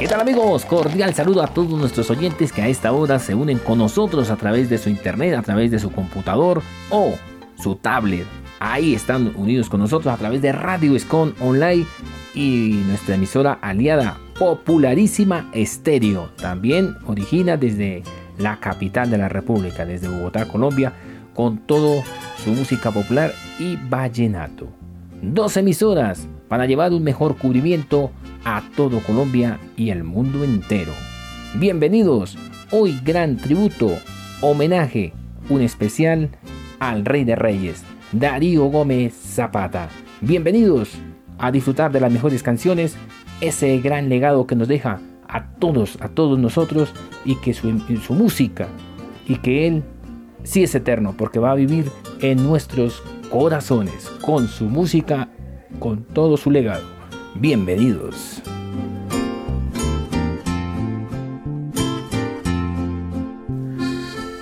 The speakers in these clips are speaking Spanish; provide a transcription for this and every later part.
¿Qué tal amigos? Cordial saludo a todos nuestros oyentes que a esta hora se unen con nosotros a través de su internet, a través de su computador o su tablet. Ahí están unidos con nosotros a través de Radio Escon Online y nuestra emisora aliada popularísima Estéreo. También origina desde la capital de la República, desde Bogotá, Colombia, con todo su música popular y vallenato. Dos emisoras para llevar un mejor cubrimiento a todo Colombia y el mundo entero. Bienvenidos, hoy gran tributo, homenaje, un especial al Rey de Reyes, Darío Gómez Zapata. Bienvenidos a disfrutar de las mejores canciones, ese gran legado que nos deja a todos, a todos nosotros y que su, su música y que él sí es eterno porque va a vivir en nuestros corazones con su música, con todo su legado. Bienvenidos.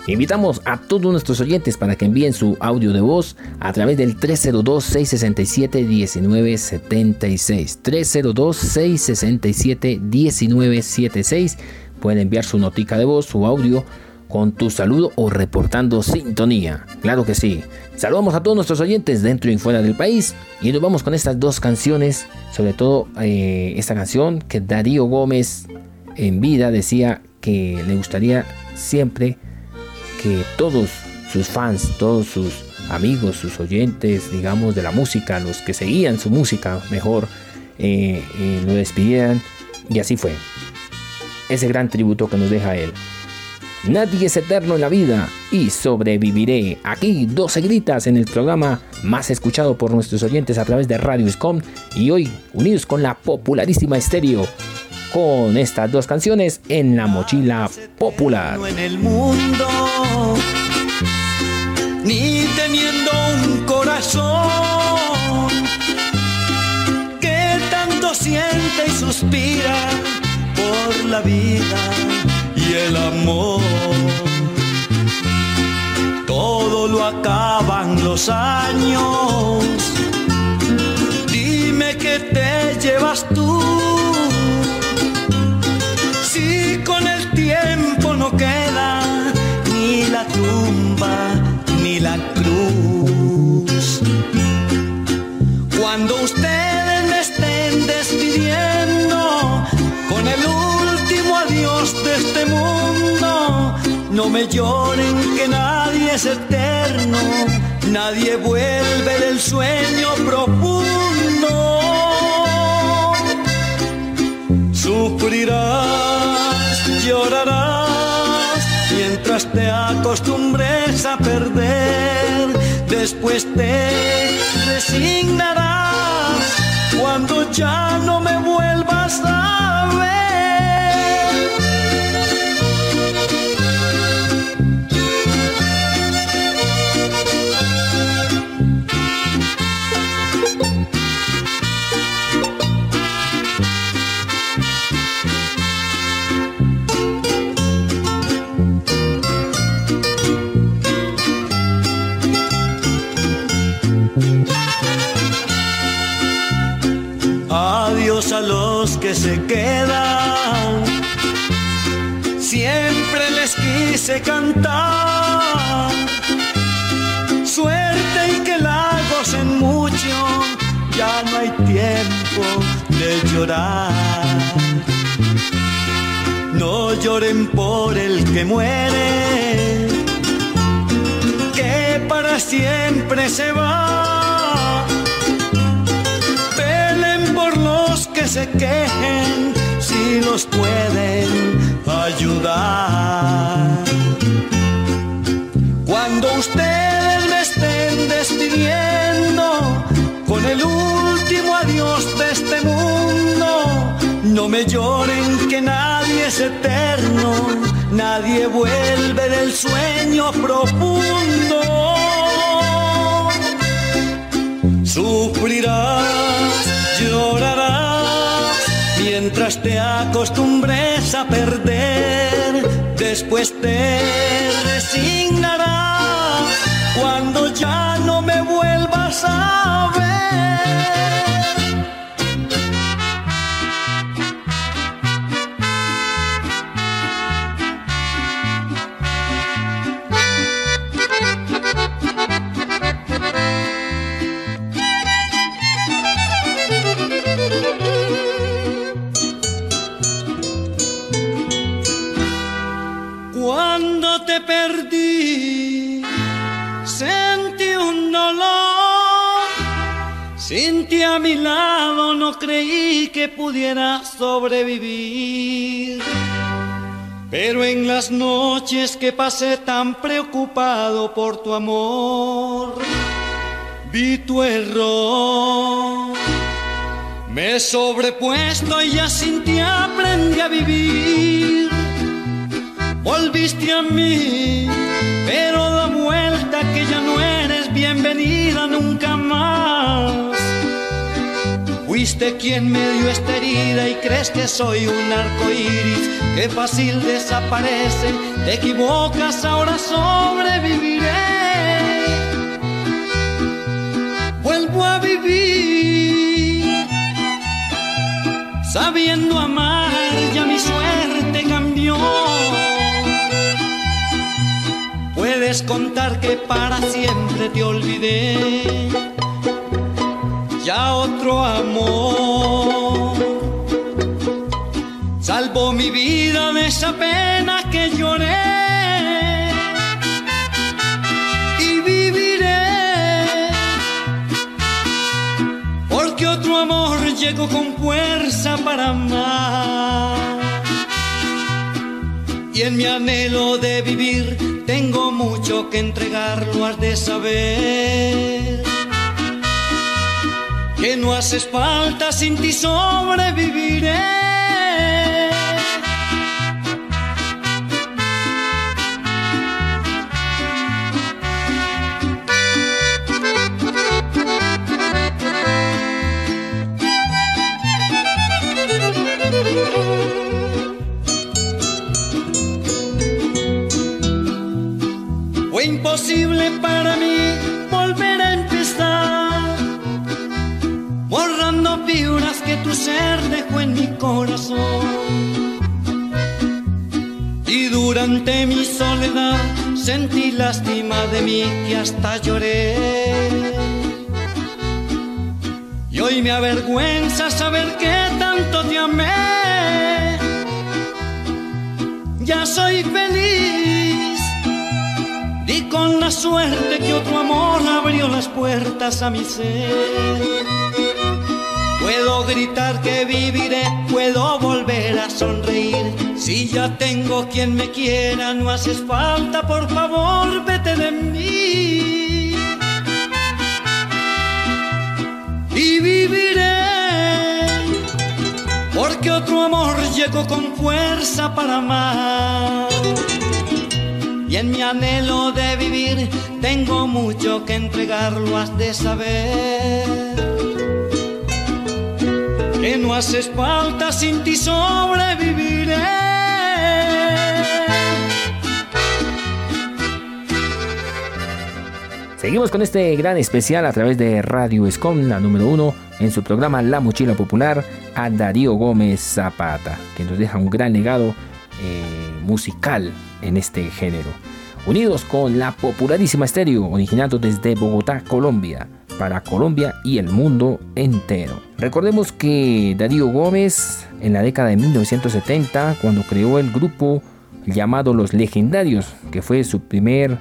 Invitamos a todos nuestros oyentes para que envíen su audio de voz a través del 302-667-1976. 302-667-1976. Pueden enviar su notica de voz, su audio con tu saludo o reportando sintonía. Claro que sí. Saludamos a todos nuestros oyentes dentro y fuera del país y nos vamos con estas dos canciones, sobre todo eh, esta canción que Darío Gómez en vida decía que le gustaría siempre que todos sus fans, todos sus amigos, sus oyentes, digamos, de la música, los que seguían su música mejor, eh, eh, lo despidieran y así fue. Ese gran tributo que nos deja él. Nadie es eterno en la vida y sobreviviré. Aquí 12 gritas en el programa más escuchado por nuestros oyentes a través de Radio Scom y hoy unidos con la popularísima estéreo con estas dos canciones en la mochila popular. Ni teniendo un corazón que tanto siente y suspira por la vida y el amor. Todo lo acaban los años. Dime que te llevas tú. Si con el tiempo no queda ni la tumba ni la cruz. Cuando ustedes me estén despidiendo con el adiós de este. No me lloren que nadie es eterno, nadie vuelve del sueño profundo. Sufrirás, llorarás, mientras te acostumbres a perder. Después te resignarás cuando ya no me vuelvas a ver. Que se quedan. Siempre les quise cantar. Suerte y que la gocen mucho, ya no hay tiempo de llorar. No lloren por el que muere, que para siempre se va se quejen si los pueden ayudar. Cuando ustedes me estén despidiendo con el último adiós de este mundo, no me lloren que nadie es eterno, nadie vuelve del sueño profundo. Sufrirás, llorarás mientras te acostumbres a perder, después te resignarás cuando ya no me vuelvas a ver. A mi lado no creí que pudiera sobrevivir. Pero en las noches que pasé tan preocupado por tu amor, vi tu error. Me he sobrepuesto y ya sin ti aprendí a vivir. Volviste a mí, pero da vuelta que ya no eres bienvenida nunca más. Fuiste quien me dio esta herida y crees que soy un arco iris que fácil desaparece. Te equivocas, ahora sobreviviré. Vuelvo a vivir sabiendo amar, ya mi suerte cambió. Puedes contar que para siempre te olvidé ya otro amor. Salvo mi vida de esa pena que lloré. Y viviré. Porque otro amor llegó con fuerza para amar. Y en mi anhelo de vivir tengo mucho que entregarlo, has de saber que no haces falta, sin ti sobreviviré. Fue imposible para mí tu ser dejó en mi corazón. Y durante mi soledad sentí lástima de mí que hasta lloré. Y hoy me avergüenza saber que tanto te amé. Ya soy feliz. Di con la suerte que otro amor abrió las puertas a mi ser. Puedo gritar que viviré, puedo volver a sonreír. Si ya tengo quien me quiera, no haces falta, por favor, vete de mí. Y viviré, porque otro amor llegó con fuerza para amar. Y en mi anhelo de vivir tengo mucho que entregarlo, has de saber no haces falta, sin ti sobreviviré. Seguimos con este gran especial a través de Radio Escom, la número uno, en su programa La Mochila Popular, a Darío Gómez Zapata, que nos deja un gran legado eh, musical en este género. Unidos con la popularísima estéreo, originado desde Bogotá, Colombia para Colombia y el mundo entero. Recordemos que Darío Gómez en la década de 1970, cuando creó el grupo llamado Los Legendarios, que fue su primer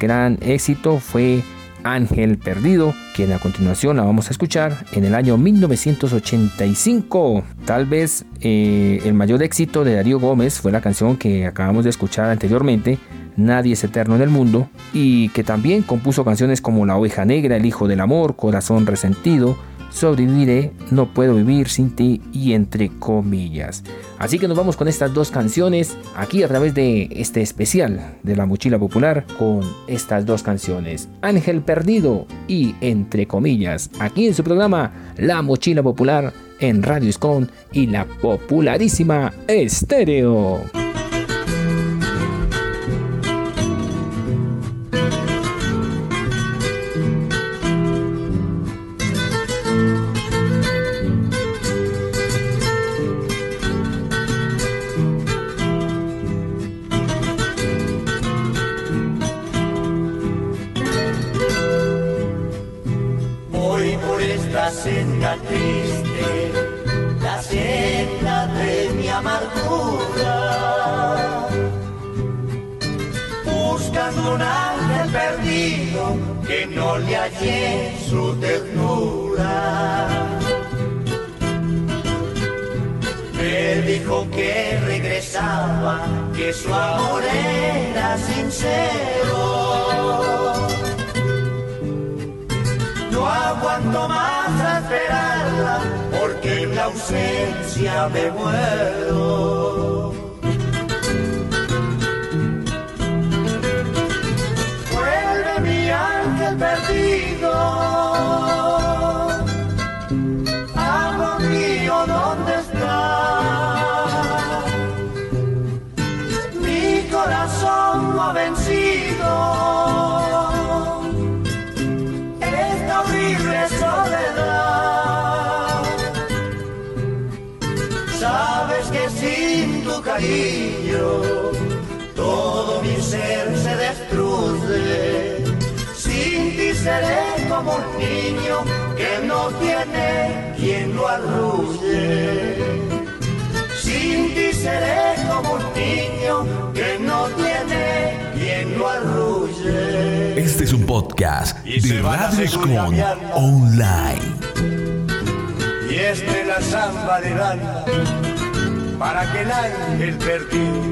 gran éxito, fue Ángel Perdido, quien a continuación la vamos a escuchar en el año 1985. Tal vez eh, el mayor éxito de Darío Gómez fue la canción que acabamos de escuchar anteriormente, Nadie es eterno en el mundo, y que también compuso canciones como La oveja negra, El hijo del amor, Corazón resentido, Sobreviviré, No puedo vivir sin ti y entre comillas. Así que nos vamos con estas dos canciones aquí a través de este especial de la mochila popular con estas dos canciones, Ángel Perdido y entre comillas, aquí en su programa La mochila popular en Radio Scone y la popularísima Estéreo. Ausencia me muero. perdido. Amor mío, ¿dónde está? Mi corazón no ha vencido. Esta horrible soledad. Tu cariño todo mi ser se destruye seré como un niño que no tiene quien lo arrulle. Sin ti seré como un niño que no tiene quien lo arrulle. Este es un podcast de Radio con Online. Y este la samba de banda para que el ángel perdido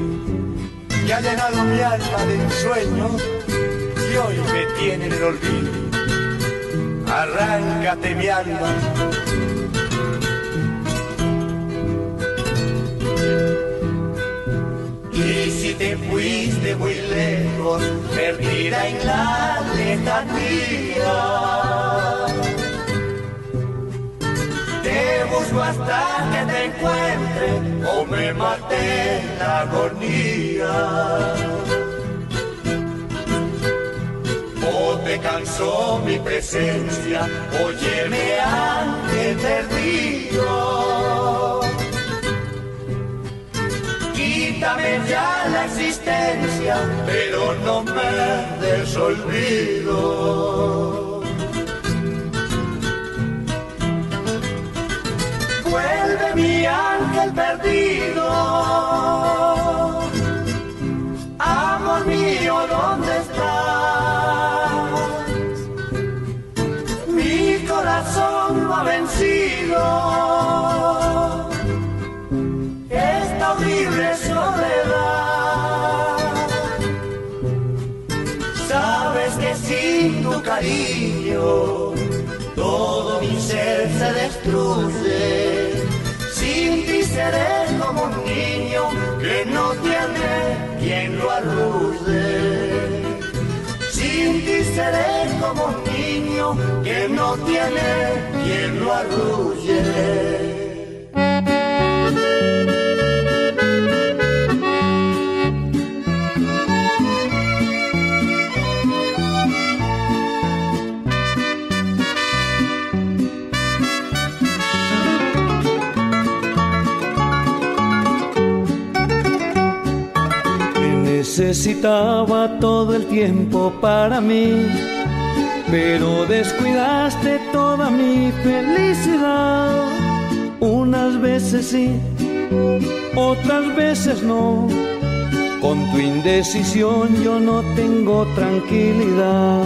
que ha llenado mi alma de ensueño y hoy me tiene en el olvido arráncate mi alma. Y si te fuiste muy lejos, perdida en la lejanía, busco hasta que te encuentre o me mate la agonía. te cansó mi presencia, óyeme ángel perdido. Quítame ya la existencia, pero no me desolvido. Mi ángel perdido. Amor mío, ¿dónde estás? corazón no vencido esta horrible soledad. Sabes que sin tu cariño todo mi ser se destruye. Seré como un niño que no tiene quien lo arrulle. Sin ti seré como un niño que no tiene quien lo arrulle. Necesitaba todo el tiempo para mí, pero descuidaste toda mi felicidad. Unas veces sí, otras veces no. Con tu indecisión yo no tengo tranquilidad.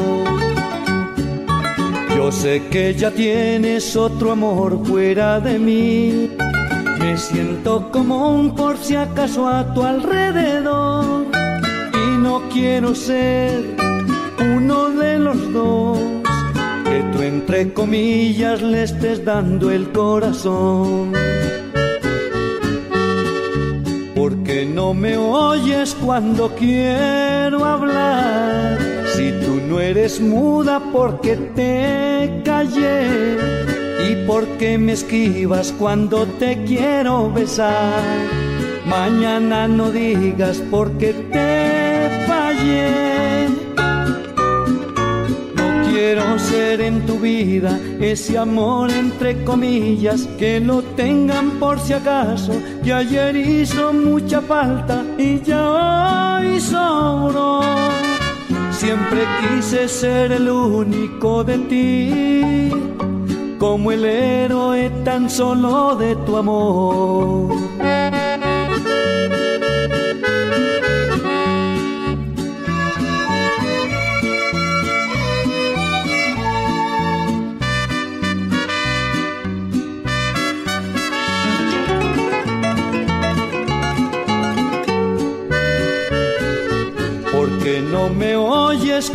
Yo sé que ya tienes otro amor fuera de mí. Me siento como un por si acaso a tu alrededor quiero ser uno de los dos que tú entre comillas le estés dando el corazón. Porque no me oyes cuando quiero hablar. Si tú no eres muda porque te callé. Y porque me esquivas cuando te quiero besar. Mañana no digas porque te no quiero ser en tu vida ese amor entre comillas que lo tengan por si acaso. Que ayer hizo mucha falta y ya hoy sobró. Siempre quise ser el único de ti, como el héroe tan solo de tu amor.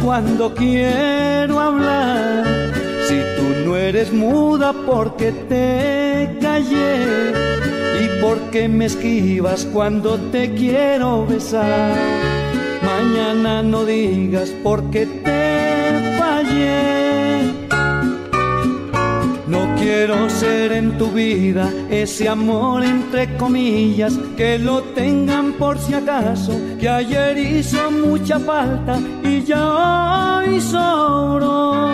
Cuando quiero hablar. Si tú no eres muda porque te callé y porque me esquivas cuando te quiero besar. Mañana no digas porque te quiero ser en tu vida ese amor entre comillas, que lo tengan por si acaso, que ayer hizo mucha falta y ya hoy sobró.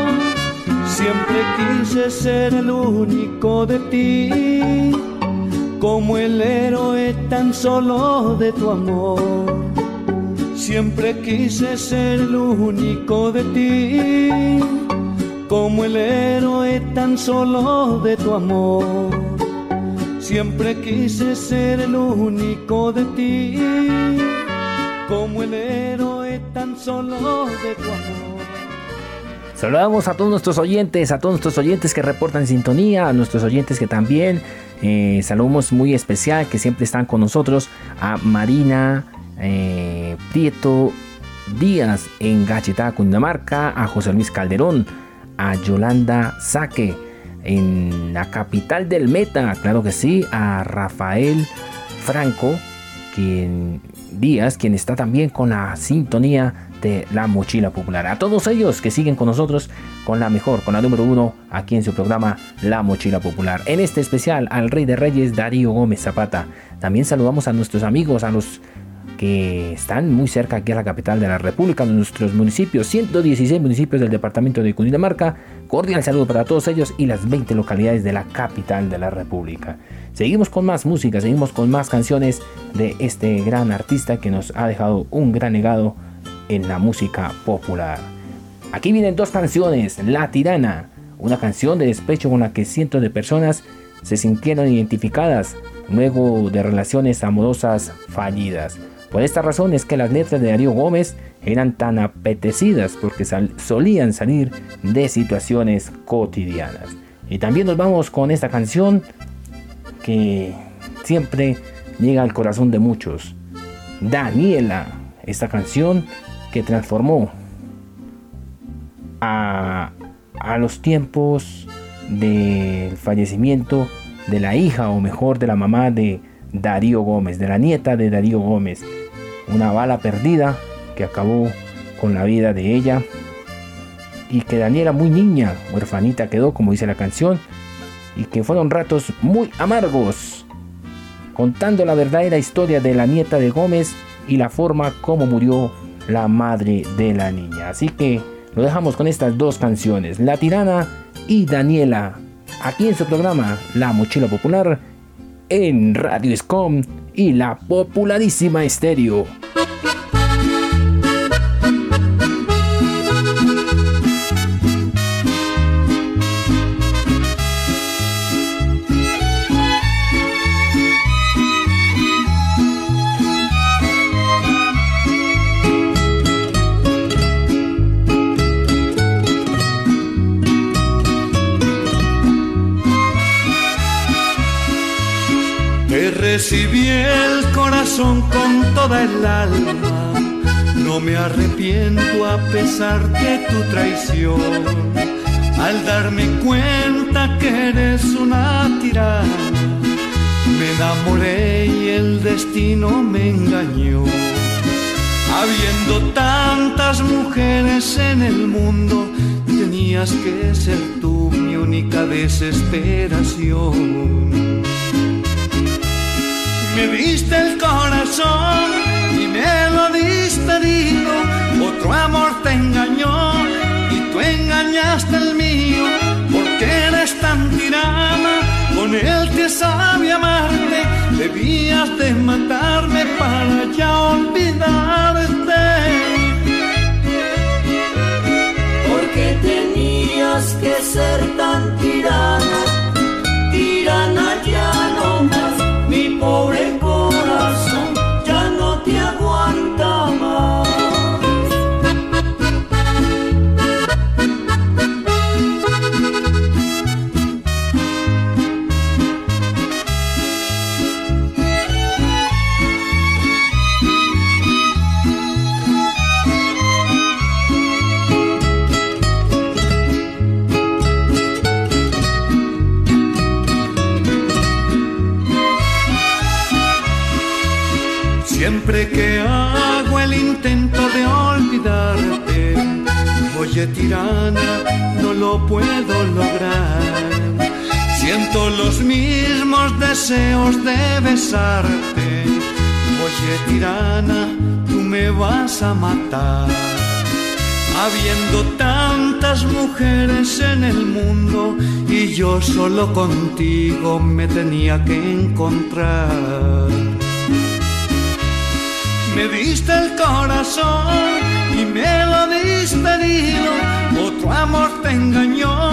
Siempre quise ser el único de ti, como el héroe tan solo de tu amor. Siempre quise ser el único de ti como el héroe tan solo de tu amor. Siempre quise ser el único de ti, como el héroe tan solo de tu amor. Saludamos a todos nuestros oyentes, a todos nuestros oyentes que reportan sintonía, a nuestros oyentes que también eh, saludamos muy especial, que siempre están con nosotros, a Marina eh, Prieto Díaz en Gachetá, Cundinamarca, a José Luis Calderón, a Yolanda Saque en la capital del Meta, claro que sí, a Rafael Franco, quien Díaz, quien está también con la sintonía de la mochila popular. A todos ellos que siguen con nosotros con la mejor, con la número uno aquí en su programa La Mochila Popular. En este especial al Rey de Reyes Darío Gómez Zapata. También saludamos a nuestros amigos, a los que están muy cerca aquí a la capital de la República, de nuestros municipios, 116 municipios del departamento de Cundinamarca. Cordial saludo para todos ellos y las 20 localidades de la capital de la República. Seguimos con más música, seguimos con más canciones de este gran artista que nos ha dejado un gran legado en la música popular. Aquí vienen dos canciones, La Tirana, una canción de despecho con la que cientos de personas se sintieron identificadas luego de relaciones amorosas fallidas. Por esta razón es que las letras de Darío Gómez eran tan apetecidas porque solían salir de situaciones cotidianas. Y también nos vamos con esta canción que siempre llega al corazón de muchos. Daniela, esta canción que transformó a, a los tiempos del fallecimiento de la hija o mejor de la mamá de Darío Gómez, de la nieta de Darío Gómez una bala perdida que acabó con la vida de ella y que Daniela muy niña, huerfanita quedó como dice la canción y que fueron ratos muy amargos contando la verdadera historia de la nieta de Gómez y la forma como murió la madre de la niña. Así que lo dejamos con estas dos canciones, La Tirana y Daniela, aquí en su programa La Mochila Popular en Radio Escom y la popularísima estéreo. recibí el con toda el alma. No me arrepiento a pesar de tu traición. Al darme cuenta que eres una tirana, me enamoré y el destino me engañó. Habiendo tantas mujeres en el mundo, tenías que ser tú mi única desesperación. Me diste el corazón y me lo diste herido. Otro amor te engañó y tú engañaste el mío. Porque eres tan tirana, con él te sabe amarte. Debías de matarme para ya olvidarte. Porque tenías que ser tan tirana, mi pobre corazón tirana, no lo puedo lograr. Siento los mismos deseos de besarte, oye tirana, tú me vas a matar. Habiendo tantas mujeres en el mundo y yo solo contigo me tenía que encontrar. Me diste el corazón y me lo diste herido, otro amor te engañó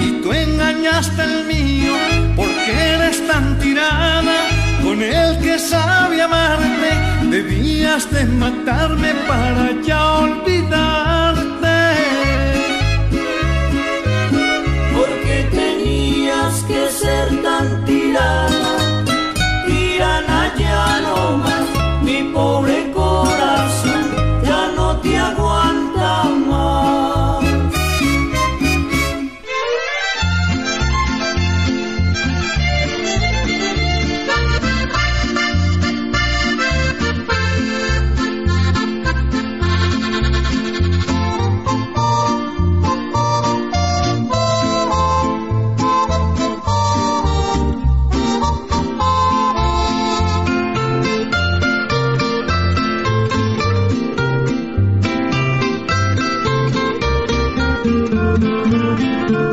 y tú engañaste el mío, porque eres tan tirana con el que sabe amarte, debías de matarme para ya olvidar. que ser tan tirana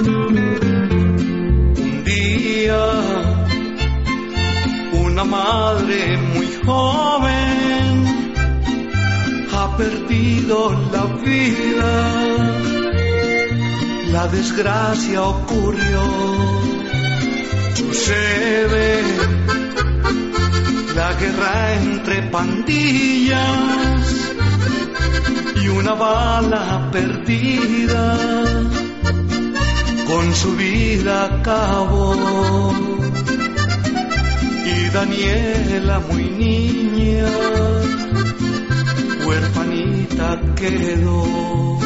Un día, una madre muy joven ha perdido la vida. La desgracia ocurrió, sucede la guerra entre pandillas y una bala perdida con su vida acabó. Y Daniela, muy niña, huerfanita quedó.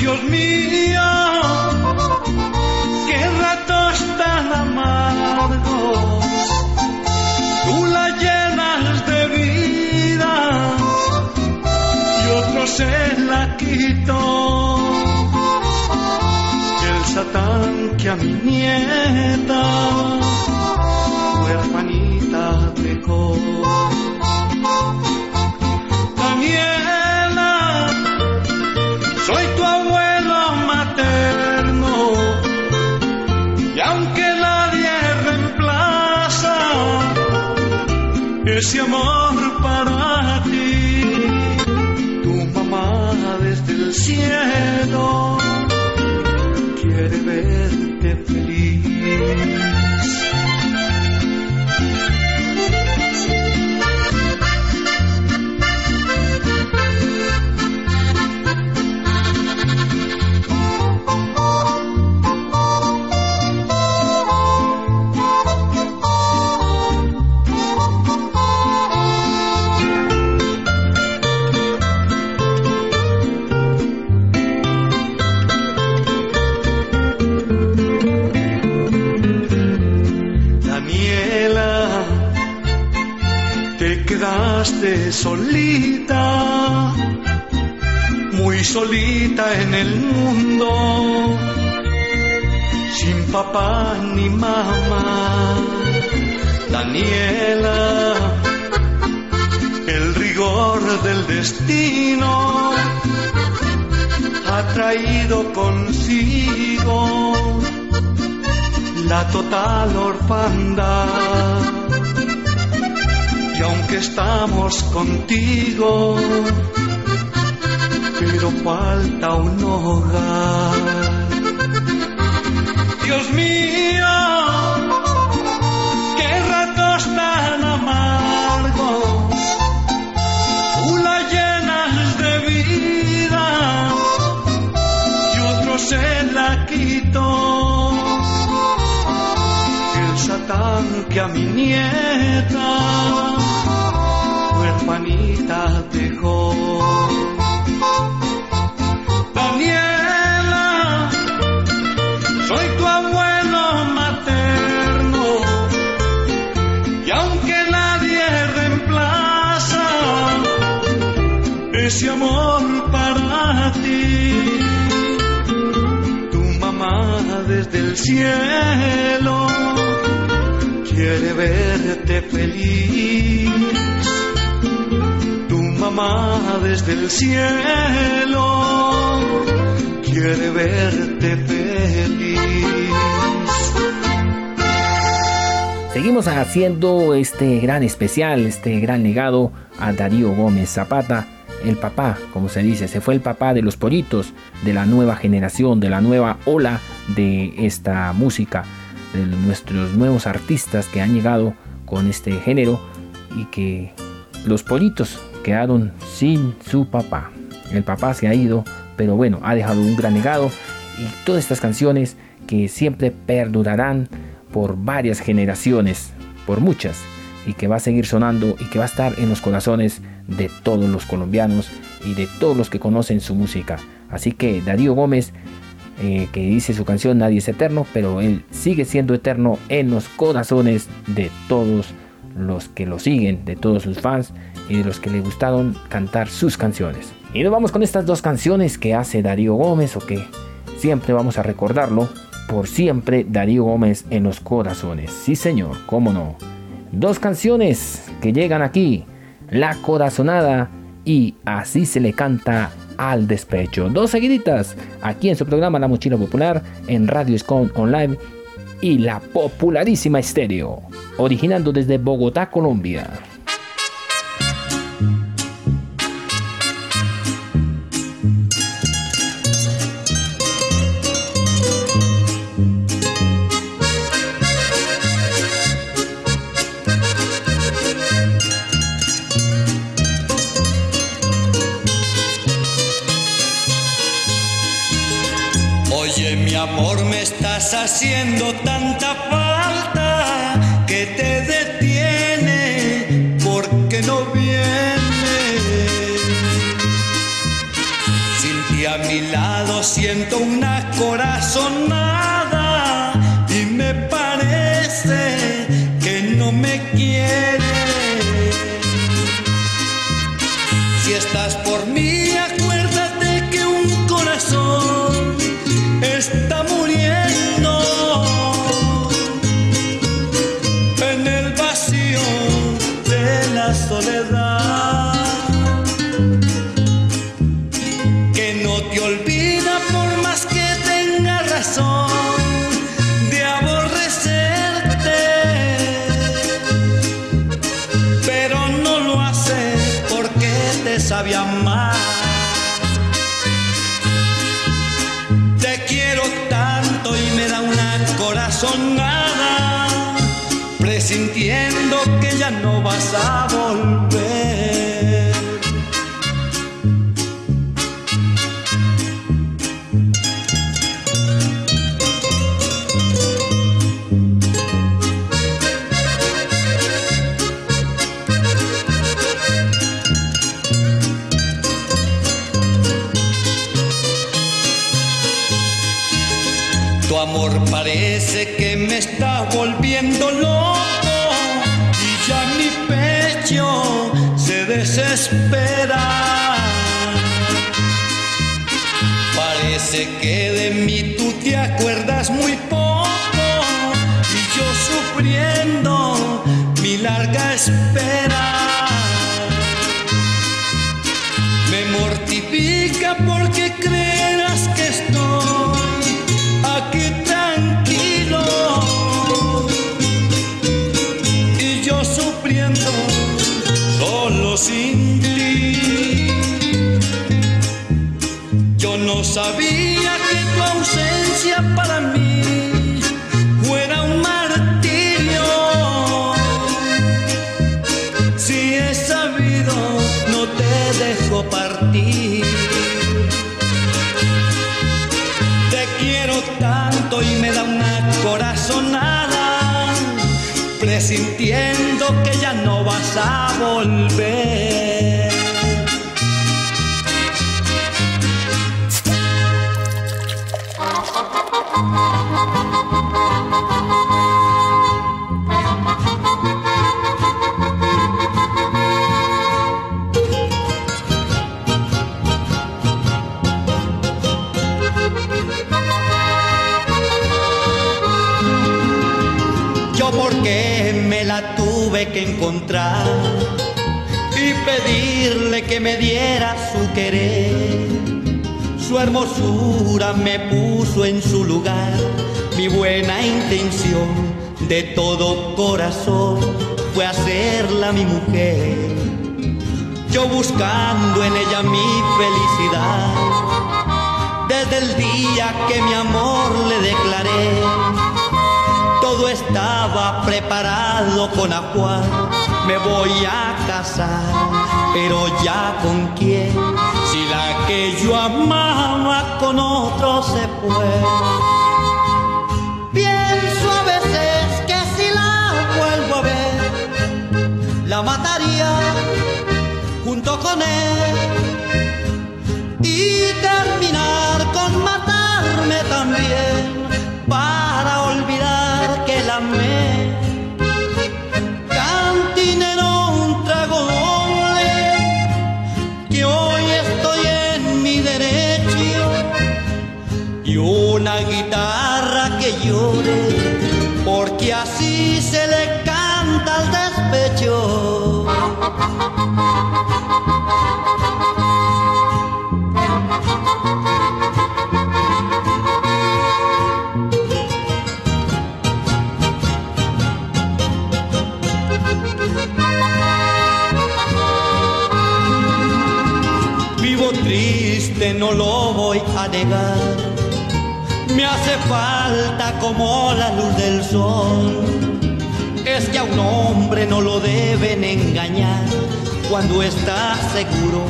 Dios mío, que a mi nieta huerfanita dejó. Daniela, soy tu abuelo materno y aunque nadie reemplaza ese amor para ti, tu mamá desde el cielo solita, muy solita en el mundo, sin papá ni mamá. Daniela, el rigor del destino ha traído consigo la total orfandad. Aunque estamos contigo, pero falta un hogar. Dios mío, cielo quiere verte feliz. Tu mamá desde el cielo quiere verte feliz. Seguimos haciendo este gran especial, este gran legado a Darío Gómez Zapata, el papá, como se dice, se fue el papá de los pollitos, de la nueva generación, de la nueva ola de esta música, de nuestros nuevos artistas que han llegado con este género y que los pollitos quedaron sin su papá. El papá se ha ido, pero bueno, ha dejado un gran legado y todas estas canciones que siempre perdurarán por varias generaciones, por muchas, y que va a seguir sonando y que va a estar en los corazones de todos los colombianos y de todos los que conocen su música. Así que Darío Gómez, eh, que dice su canción Nadie es eterno, pero él sigue siendo eterno en los corazones de todos los que lo siguen, de todos sus fans y de los que le gustaron cantar sus canciones. Y nos vamos con estas dos canciones que hace Darío Gómez o que siempre vamos a recordarlo por siempre Darío Gómez en los corazones. Sí, señor, cómo no. Dos canciones que llegan aquí: La Corazonada y Así se le canta al despecho. Dos seguiditas aquí en su programa La Mochila Popular en Radio Scon Online y la popularísima estéreo, originando desde Bogotá, Colombia. Haciendo tanta falta que te detiene porque no viene. Sin ti a mi lado siento una corazonada y me parece que no me quiere. Acuerdas muy poco y yo sufriendo mi larga espera. Que encontrar y pedirle que me diera su querer. Su hermosura me puso en su lugar, mi buena intención de todo corazón fue hacerla mi mujer. Yo buscando en ella mi felicidad, desde el día que mi amor le declaré, todo estaba preparado con ajuar me voy a casar, pero ya con quién, si la que yo amaba con otro se fue. Pienso a veces que si la vuelvo a ver, la mataría junto con él. Y llore, porque así se le canta al despecho. Vivo triste, no lo voy a negar falta como la luz del sol. Es que a un hombre no lo deben engañar cuando está seguro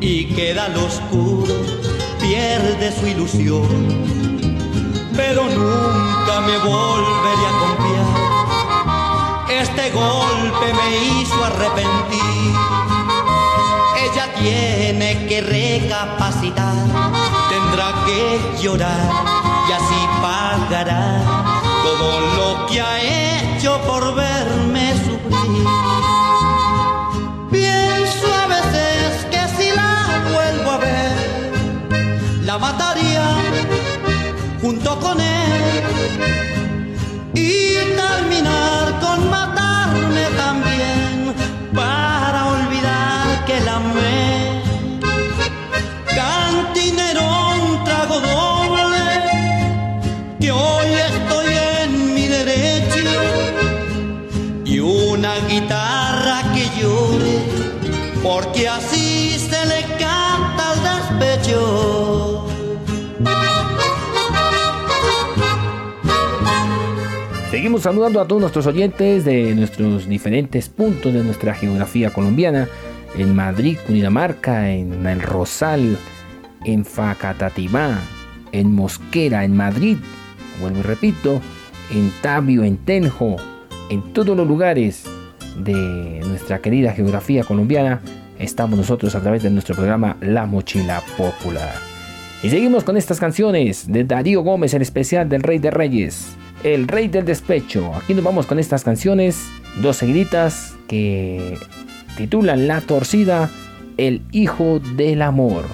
y queda al oscuro, pierde su ilusión. Pero nunca me volveré a confiar. Este golpe me hizo arrepentir. Ella tiene que recapacitar, tendrá que llorar y así pagará todo lo que ha hecho por verme sufrir. Pienso a veces que si la vuelvo a ver, la mataría junto con él y terminar Saludando a todos nuestros oyentes de nuestros diferentes puntos de nuestra geografía colombiana, en Madrid, Cundinamarca, en El Rosal, en Facatativá, en Mosquera, en Madrid, vuelvo y repito, en Tabio, en Tenjo, en todos los lugares de nuestra querida geografía colombiana, estamos nosotros a través de nuestro programa La Mochila Popular. Y seguimos con estas canciones de Darío Gómez, el especial del Rey de Reyes, El Rey del Despecho. Aquí nos vamos con estas canciones, dos seguiditas que titulan La Torcida, El Hijo del Amor.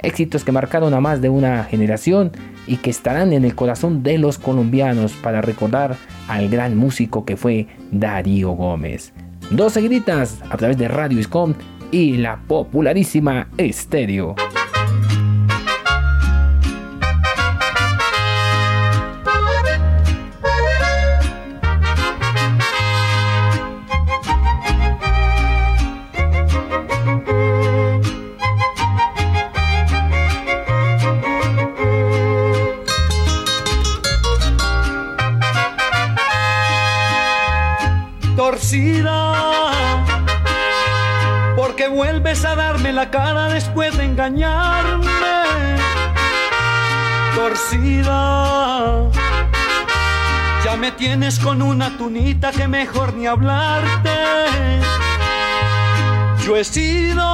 Éxitos que marcaron a más de una generación y que estarán en el corazón de los colombianos para recordar al gran músico que fue Darío Gómez. Dos seguiditas a través de Radio Iscom y la popularísima Estéreo. La cara después de engañarme, torcida. Ya me tienes con una tunita que mejor ni hablarte. Yo he sido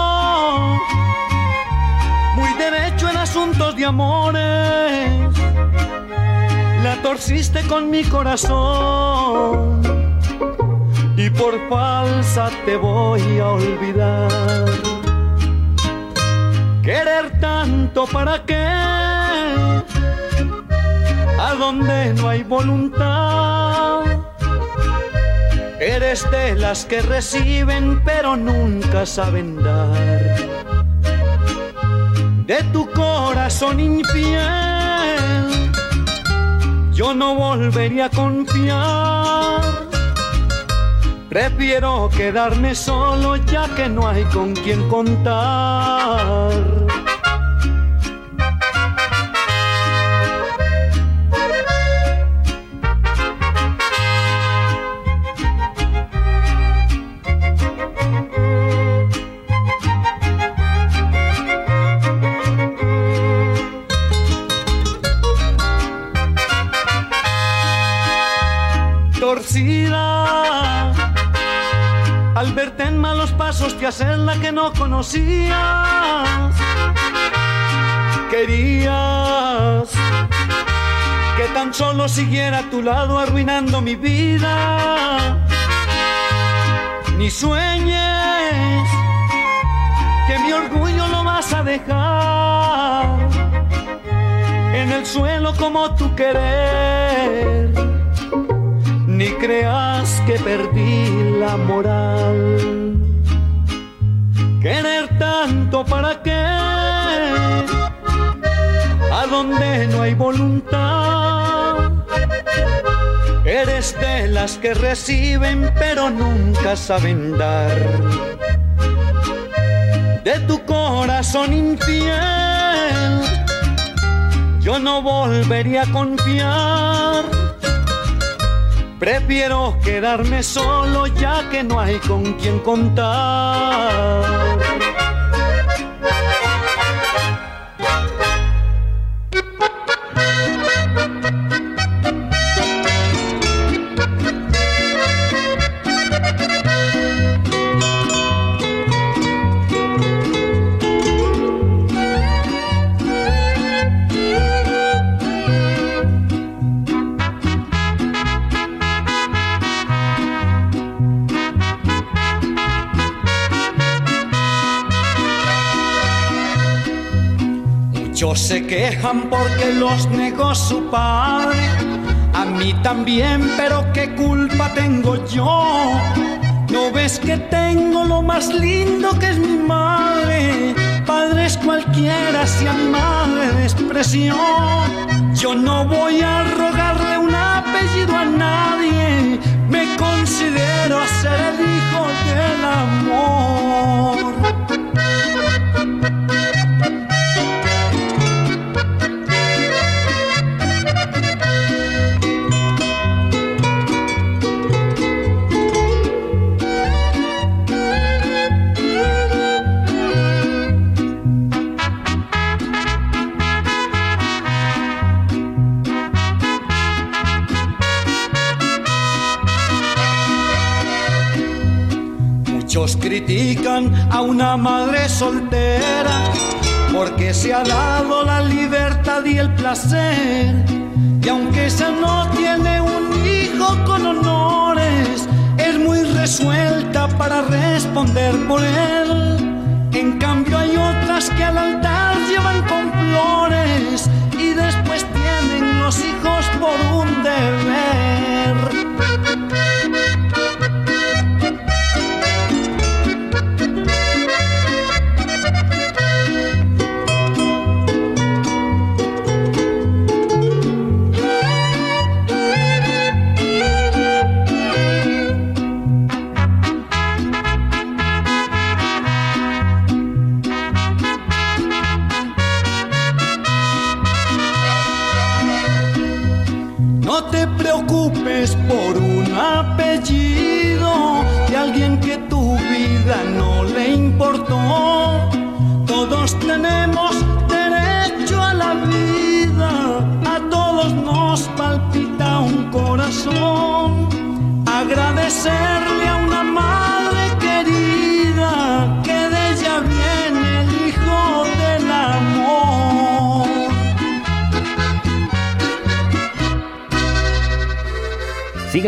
muy derecho en asuntos de amores. La torciste con mi corazón y por falsa te voy a olvidar. Querer tanto para qué, a donde no hay voluntad. Eres de las que reciben pero nunca saben dar. De tu corazón infiel, yo no volvería a confiar. Prefiero quedarme solo ya que no hay con quien contar. Haces la que no conocías. Querías que tan solo siguiera a tu lado arruinando mi vida. Ni sueñes que mi orgullo lo vas a dejar en el suelo como tu querer. Ni creas que perdí la moral. Querer tanto para qué, a donde no hay voluntad. Eres de las que reciben pero nunca saben dar. De tu corazón infiel, yo no volvería a confiar. Prefiero quedarme solo ya que no hay con quien contar. Quejan porque los negó su padre. A mí también, pero qué culpa tengo yo. ¿No ves que tengo lo más lindo que es mi madre? Padres cualquiera si a madre despreció. Yo no voy a rogarle un apellido a nadie. Me considero ser el hijo del amor. Critican a una madre soltera porque se ha dado la libertad y el placer. Y aunque ella no tiene un hijo con honores, es muy resuelta para responder por él. En cambio hay otras que al altar llevan con flores y después tienen los hijos por un deber.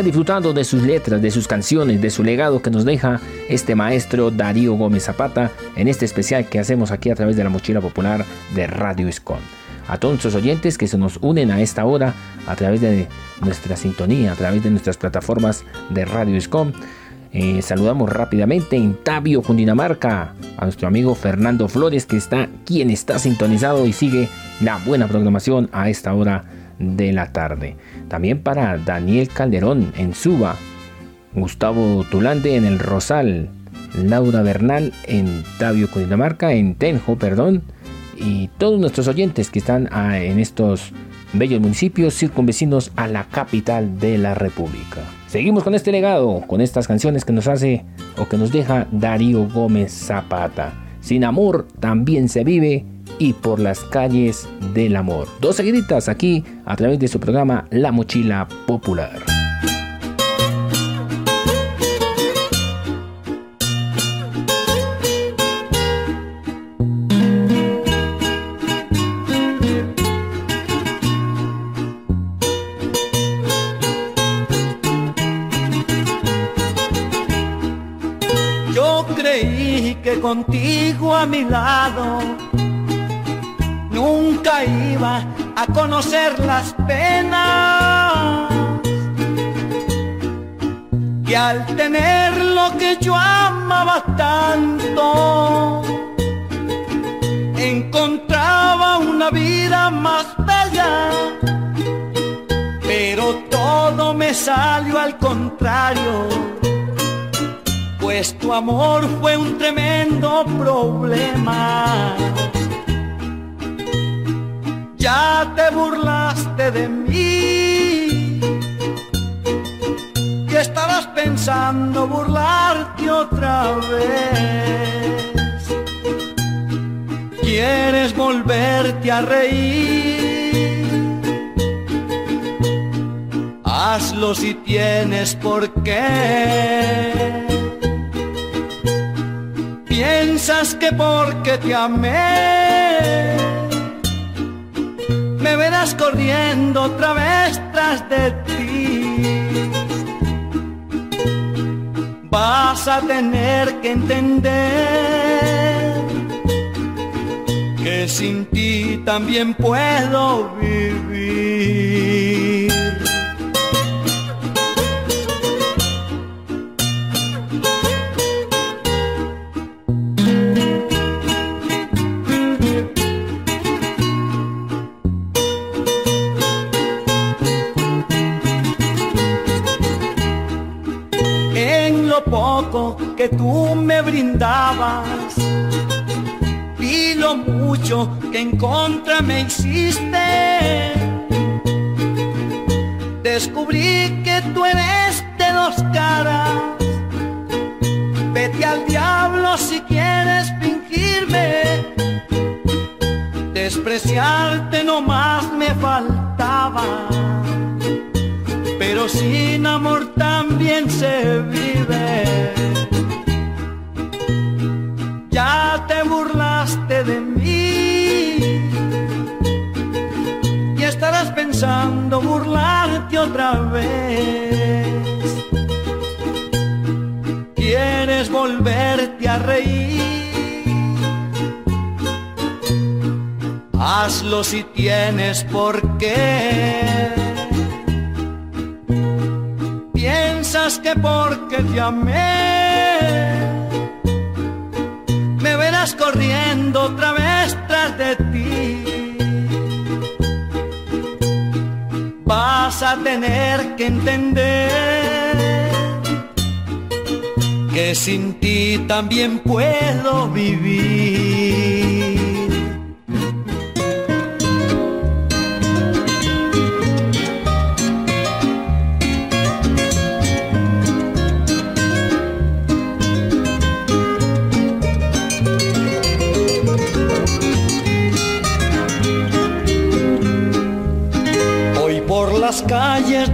Disfrutando de sus letras, de sus canciones, de su legado que nos deja este maestro Darío Gómez Zapata en este especial que hacemos aquí a través de la mochila popular de Radio Escon. A todos nuestros oyentes que se nos unen a esta hora a través de nuestra sintonía, a través de nuestras plataformas de Radio Escom. Eh, saludamos rápidamente en Tabio, Cundinamarca, a nuestro amigo Fernando Flores, que está quien está sintonizado y sigue la buena programación a esta hora de la tarde. También para Daniel Calderón en Suba, Gustavo Tulande en el Rosal, Laura Bernal en Tabio, Cundinamarca, en Tenjo, perdón, y todos nuestros oyentes que están ah, en estos bellos municipios circunvecinos a la capital de la República. Seguimos con este legado, con estas canciones que nos hace o que nos deja Darío Gómez Zapata. Sin amor también se vive y por las calles del amor. Dos seguiditas aquí a través de su programa La Mochila Popular. Contigo a mi lado. Nunca iba a conocer las penas. Y al tener lo que yo amaba tanto, encontraba una vida más bella, pero todo me salió al contrario pues tu amor fue un tremendo problema. Ya te burlaste de mí y estabas pensando burlarte otra vez. Quieres volverte a reír. Hazlo si tienes por qué. Piensas que porque te amé me verás corriendo otra vez tras de ti. Vas a tener que entender que sin ti también puedo vivir. En contra me hiciste. Piensas que porque te amé corriendo otra vez tras de ti. Vas a tener que entender que sin ti también puedo vivir.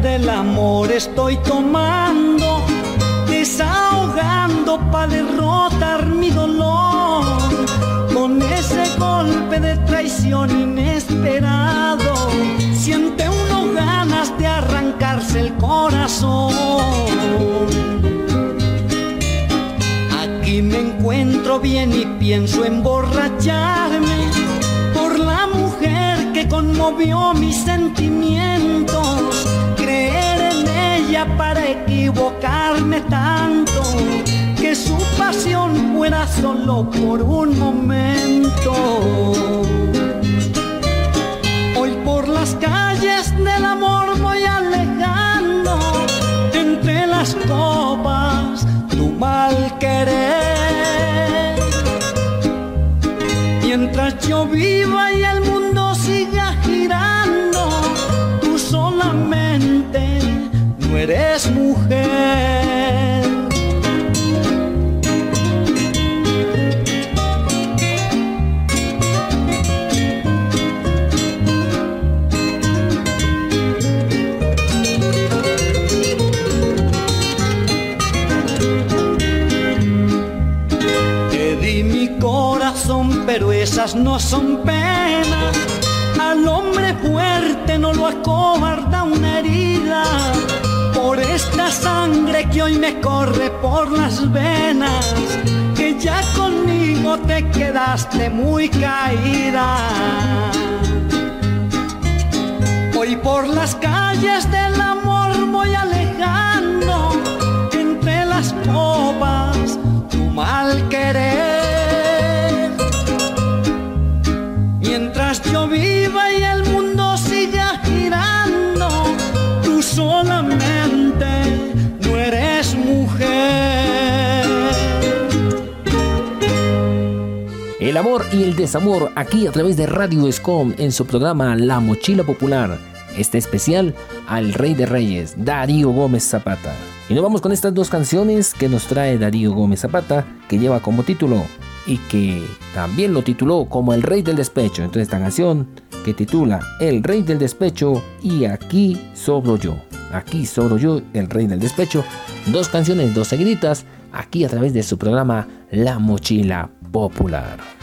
Del amor estoy tomando, desahogando para derrotar mi dolor. Con ese golpe de traición inesperado, siente uno ganas de arrancarse el corazón. Aquí me encuentro bien y pienso emborracharme por la mujer que conmovió mis sentimientos, para equivocarme tanto, que su pasión fuera solo por un momento. Hoy por las calles del amor voy alejando entre las copas tu mal querer. Mientras yo viva y el mundo eres mujer. Te di mi corazón, pero esas no son penas. Al hombre fuerte no lo acobarda una herida. Por esta sangre que hoy me corre por las venas, que ya conmigo te quedaste muy caída. Hoy por las calles del amor voy alejando entre las copas tu mal querer. Mientras yo viva y el mundo siga girando, tú solamente El amor y el desamor aquí a través de Radio Escom en su programa La Mochila Popular. Este especial al Rey de Reyes, Darío Gómez Zapata. Y nos vamos con estas dos canciones que nos trae Darío Gómez Zapata, que lleva como título y que también lo tituló como El Rey del Despecho. Entonces esta canción que titula El Rey del Despecho y Aquí sobro yo. Aquí sobro yo, El Rey del Despecho. Dos canciones, dos seguiditas, aquí a través de su programa La Mochila Popular.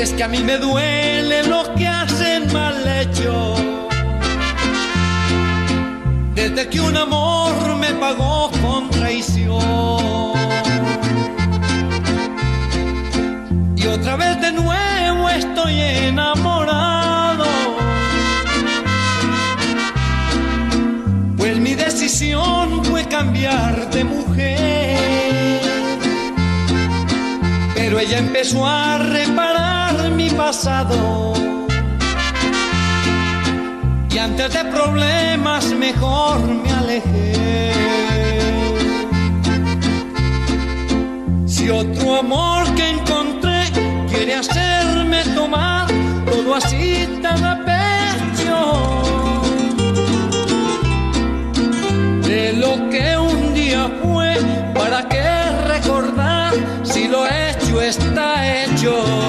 Es que a mí me duele lo que hacen mal hecho. Desde que un amor me pagó con traición. Y otra vez de nuevo estoy enamorado. Pues mi decisión fue cambiar de mujer. Ella empezó a reparar mi pasado. Y antes de problemas mejor me alejé. Si otro amor que encontré quiere hacerme tomar todo así tan a Yo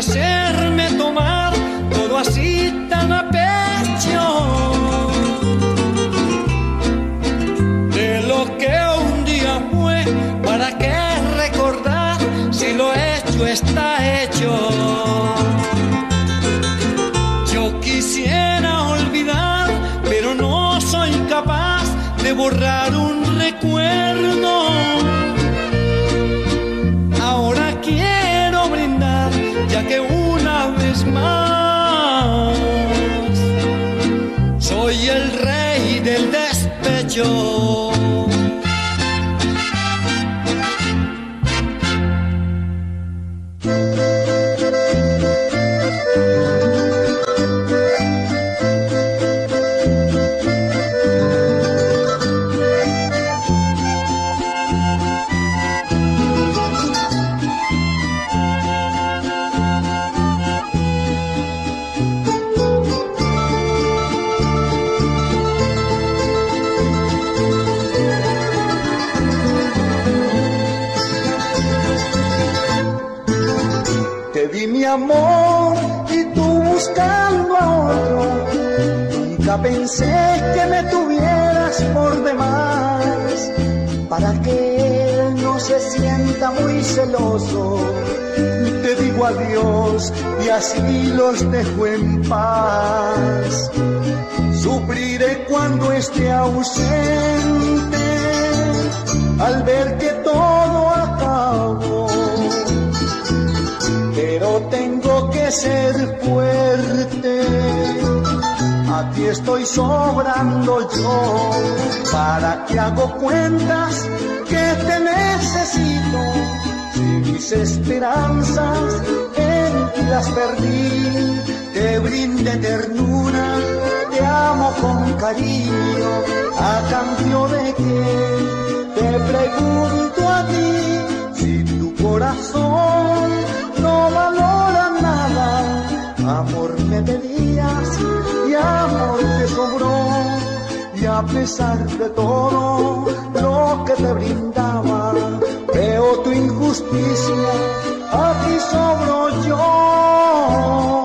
hacerme tomar todo así tan a pecho de lo que un día fue, para qué recordar si lo hecho está hecho. Yo quisiera olvidar, pero no soy capaz de borrar despecho. Y tú buscando a otro. Nunca pensé que me tuvieras por demás para que él no se sienta muy celoso. Te digo adiós y así los dejo en paz. Sufriré cuando esté ausente al ver que ser fuerte. Aquí estoy sobrando yo, para que hago cuentas que te necesito. Si mis esperanzas en ti las perdí, te brinde ternura, te amo con cariño, a cambio de que te pregunto a ti si tu corazón Amor me pedías y amor te sobró. Y a pesar de todo lo que te brindaba, veo tu injusticia, aquí sobro yo.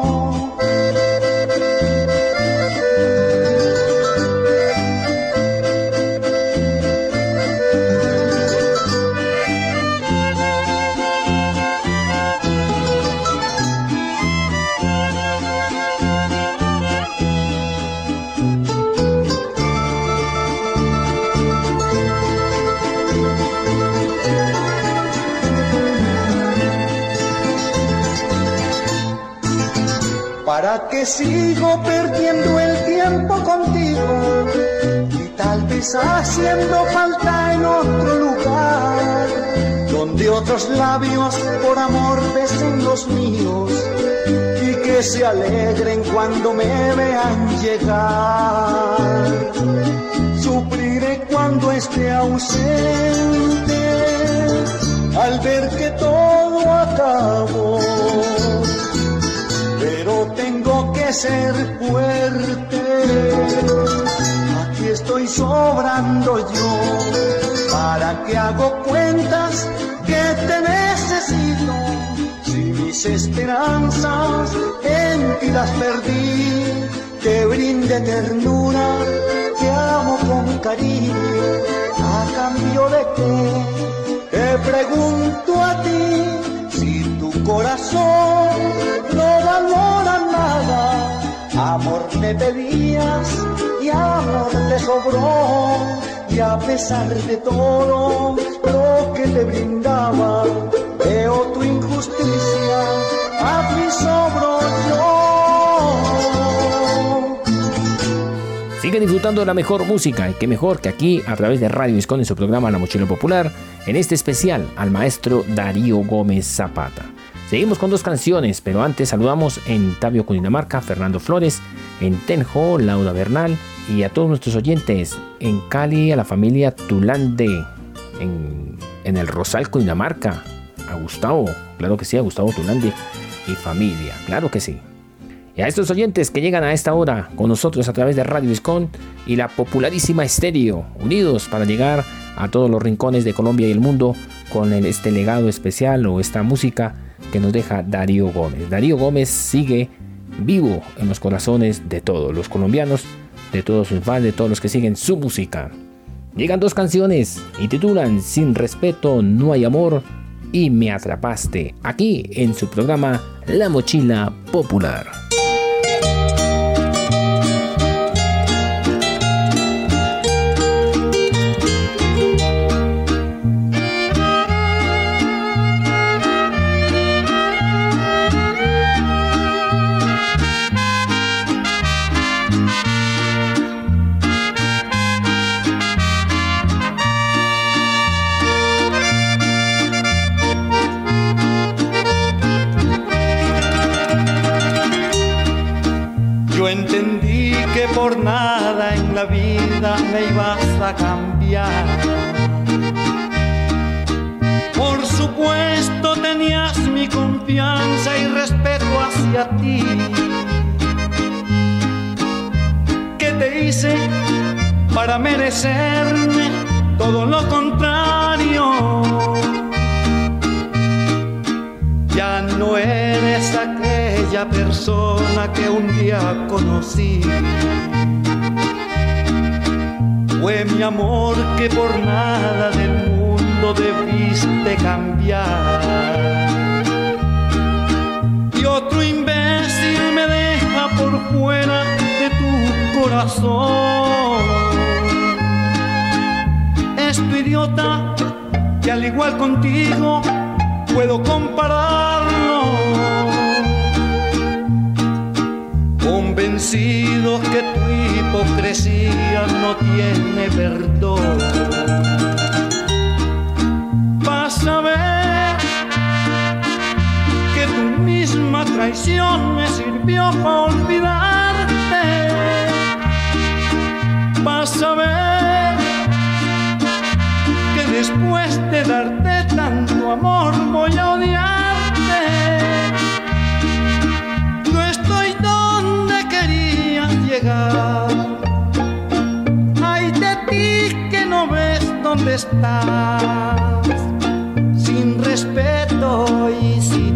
¿Para qué sigo perdiendo el tiempo contigo? Y tal vez haciendo falta en otro lugar, donde otros labios por amor besen los míos y que se alegren cuando me vean llegar. Sufriré cuando esté ausente al ver que todo acabó pero tengo ser fuerte. Aquí estoy sobrando yo, para que hago cuentas que te necesito. Si mis esperanzas en ti las perdí, te brinde ternura, te amo con cariño, a cambio de que te pregunto a ti si tu corazón no. Amor me pedías y amor te sobró. Y a pesar de todo lo que te brindaba, veo tu injusticia, a ti sobro yo. Sigue disfrutando de la mejor música y qué mejor que aquí a través de Radio Viscón en su programa La Mochila Popular, en este especial al maestro Darío Gómez Zapata. Seguimos con dos canciones, pero antes saludamos en Tabio, Cundinamarca, Fernando Flores, en Tenjo, Lauda Bernal y a todos nuestros oyentes en Cali, a la familia Tulande, en, en el Rosal, Cundinamarca, a Gustavo, claro que sí, a Gustavo Tulande, y familia. Claro que sí. Y a estos oyentes que llegan a esta hora con nosotros a través de Radio Viscon y la popularísima Estéreo, unidos para llegar a todos los rincones de Colombia y el mundo con este legado especial o esta música que nos deja Darío Gómez. Darío Gómez sigue vivo en los corazones de todos los colombianos, de todos sus fans, de todos los que siguen su música. Llegan dos canciones y titulan Sin respeto no hay amor y Me atrapaste aquí en su programa La Mochila Popular. Hacia ti. ¿Qué te hice para merecerme todo lo contrario? Ya no eres aquella persona que un día conocí fue mi amor que por nada del mundo debiste cambiar. Y otro fuera de tu corazón. Es tu idiota que al igual contigo puedo compararlo. Convencido que tu hipocresía no tiene perdón. Traición me sirvió para olvidarte. Vas a ver que después de darte tanto amor voy a odiarte. No estoy donde quería llegar. dónde estás, sin respeto y sin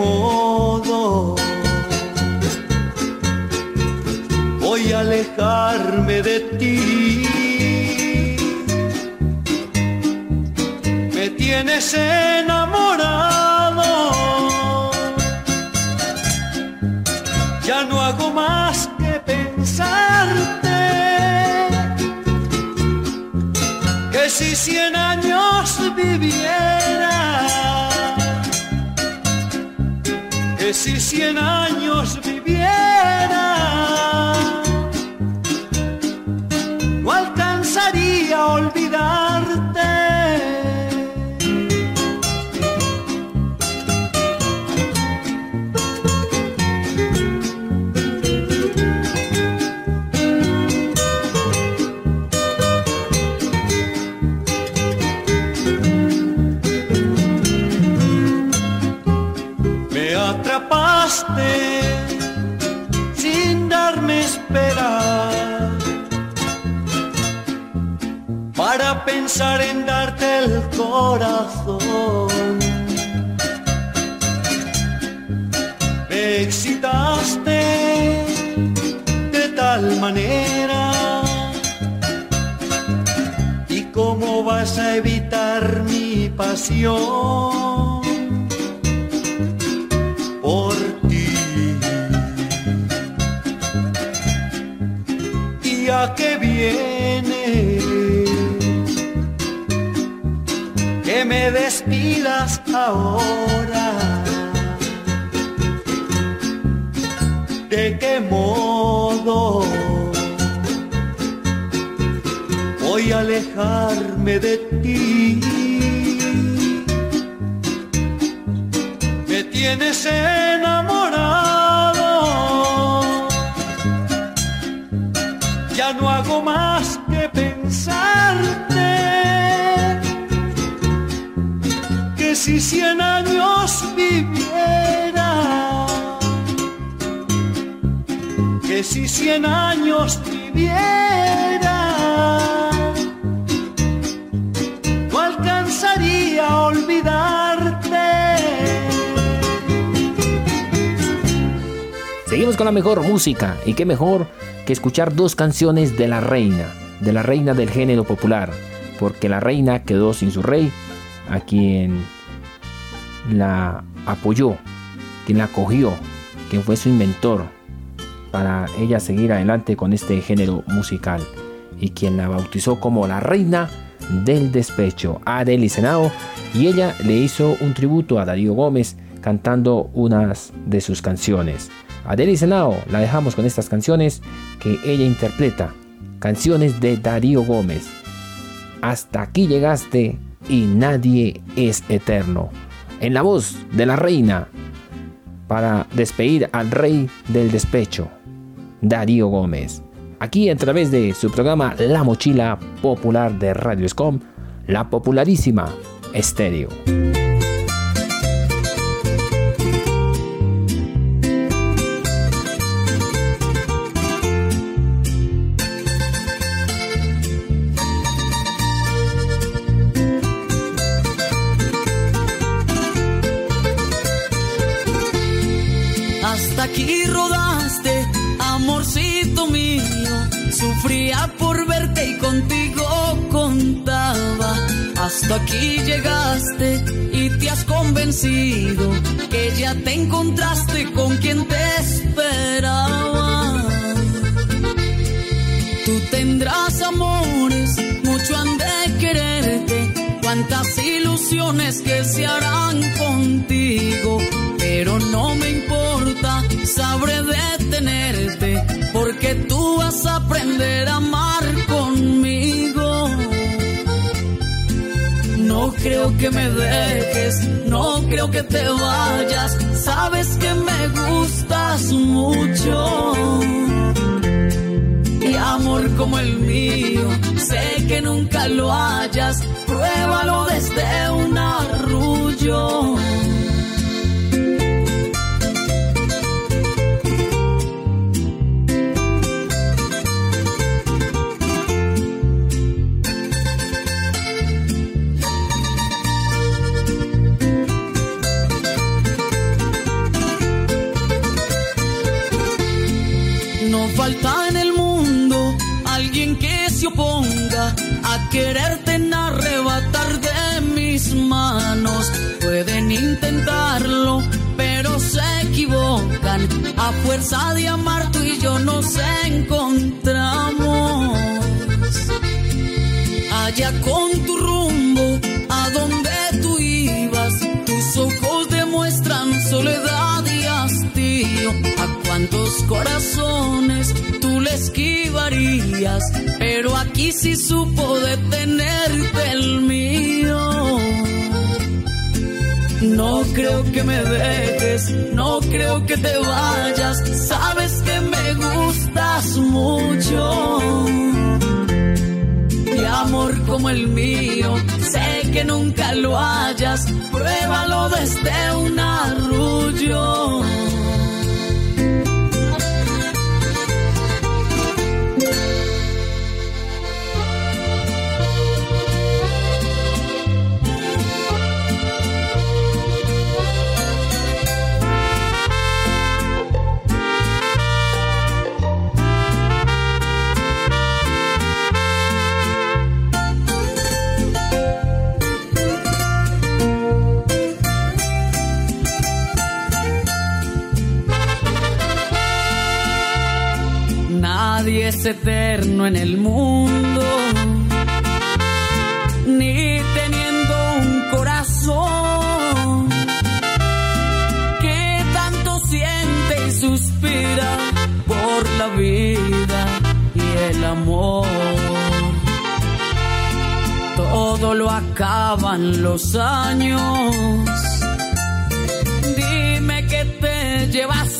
modo voy a alejarme de ti. Me tienes enamorado, ya no hago más que pensarte. Que si cien años viviera si cien pensar en darte el corazón. Me excitaste de tal manera y cómo vas a evitar mi pasión Me despidas ahora. ¿De qué modo voy a alejarme de ti? Me tienes enamorado que si cien años viviera, no alcanzaría a olvidarte. Seguimos con la mejor música y qué mejor escuchar dos canciones de la reina, de la reina del género popular, porque la reina quedó sin su rey, a quien la apoyó, quien la acogió, quien fue su inventor para ella seguir adelante con este género musical y quien la bautizó como la reina del despecho, Adeli Senao, y ella le hizo un tributo a Darío Gómez cantando unas de sus canciones. Adeli Senao la dejamos con estas canciones que ella interpreta, canciones de Darío Gómez. Hasta aquí llegaste y nadie es eterno. En la voz de la reina, para despedir al rey del despecho, Darío Gómez. Aquí a través de su programa La Mochila Popular de Radio Escom, la popularísima Estéreo. Que ya te encontraste con quien te esperaba. Tú tendrás amores, mucho han de quererte, cuántas ilusiones que se harán contigo, pero no me importa sabré detenerte, porque tú vas a aprender a amar creo que me dejes, no creo que te vayas, sabes que me gustas mucho. Y amor como el mío, sé que nunca lo hayas, pruébalo desde un arrullo. A cuántos corazones tú le esquivarías pero aquí sí supo detenerte el mío. No creo que me dejes, no creo que te vayas, sabes que me gustas mucho. Y amor como el mío, sé que nunca lo hayas, pruébalo desde un arrullo. Eterno en el mundo, ni teniendo un corazón que tanto siente y suspira por la vida y el amor. Todo lo acaban los años. Dime que te llevas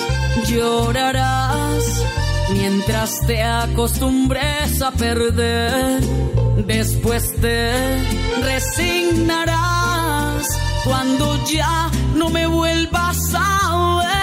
llorarás mientras te acostumbres a perder. Después te resignarás cuando ya no me vuelvas a ver.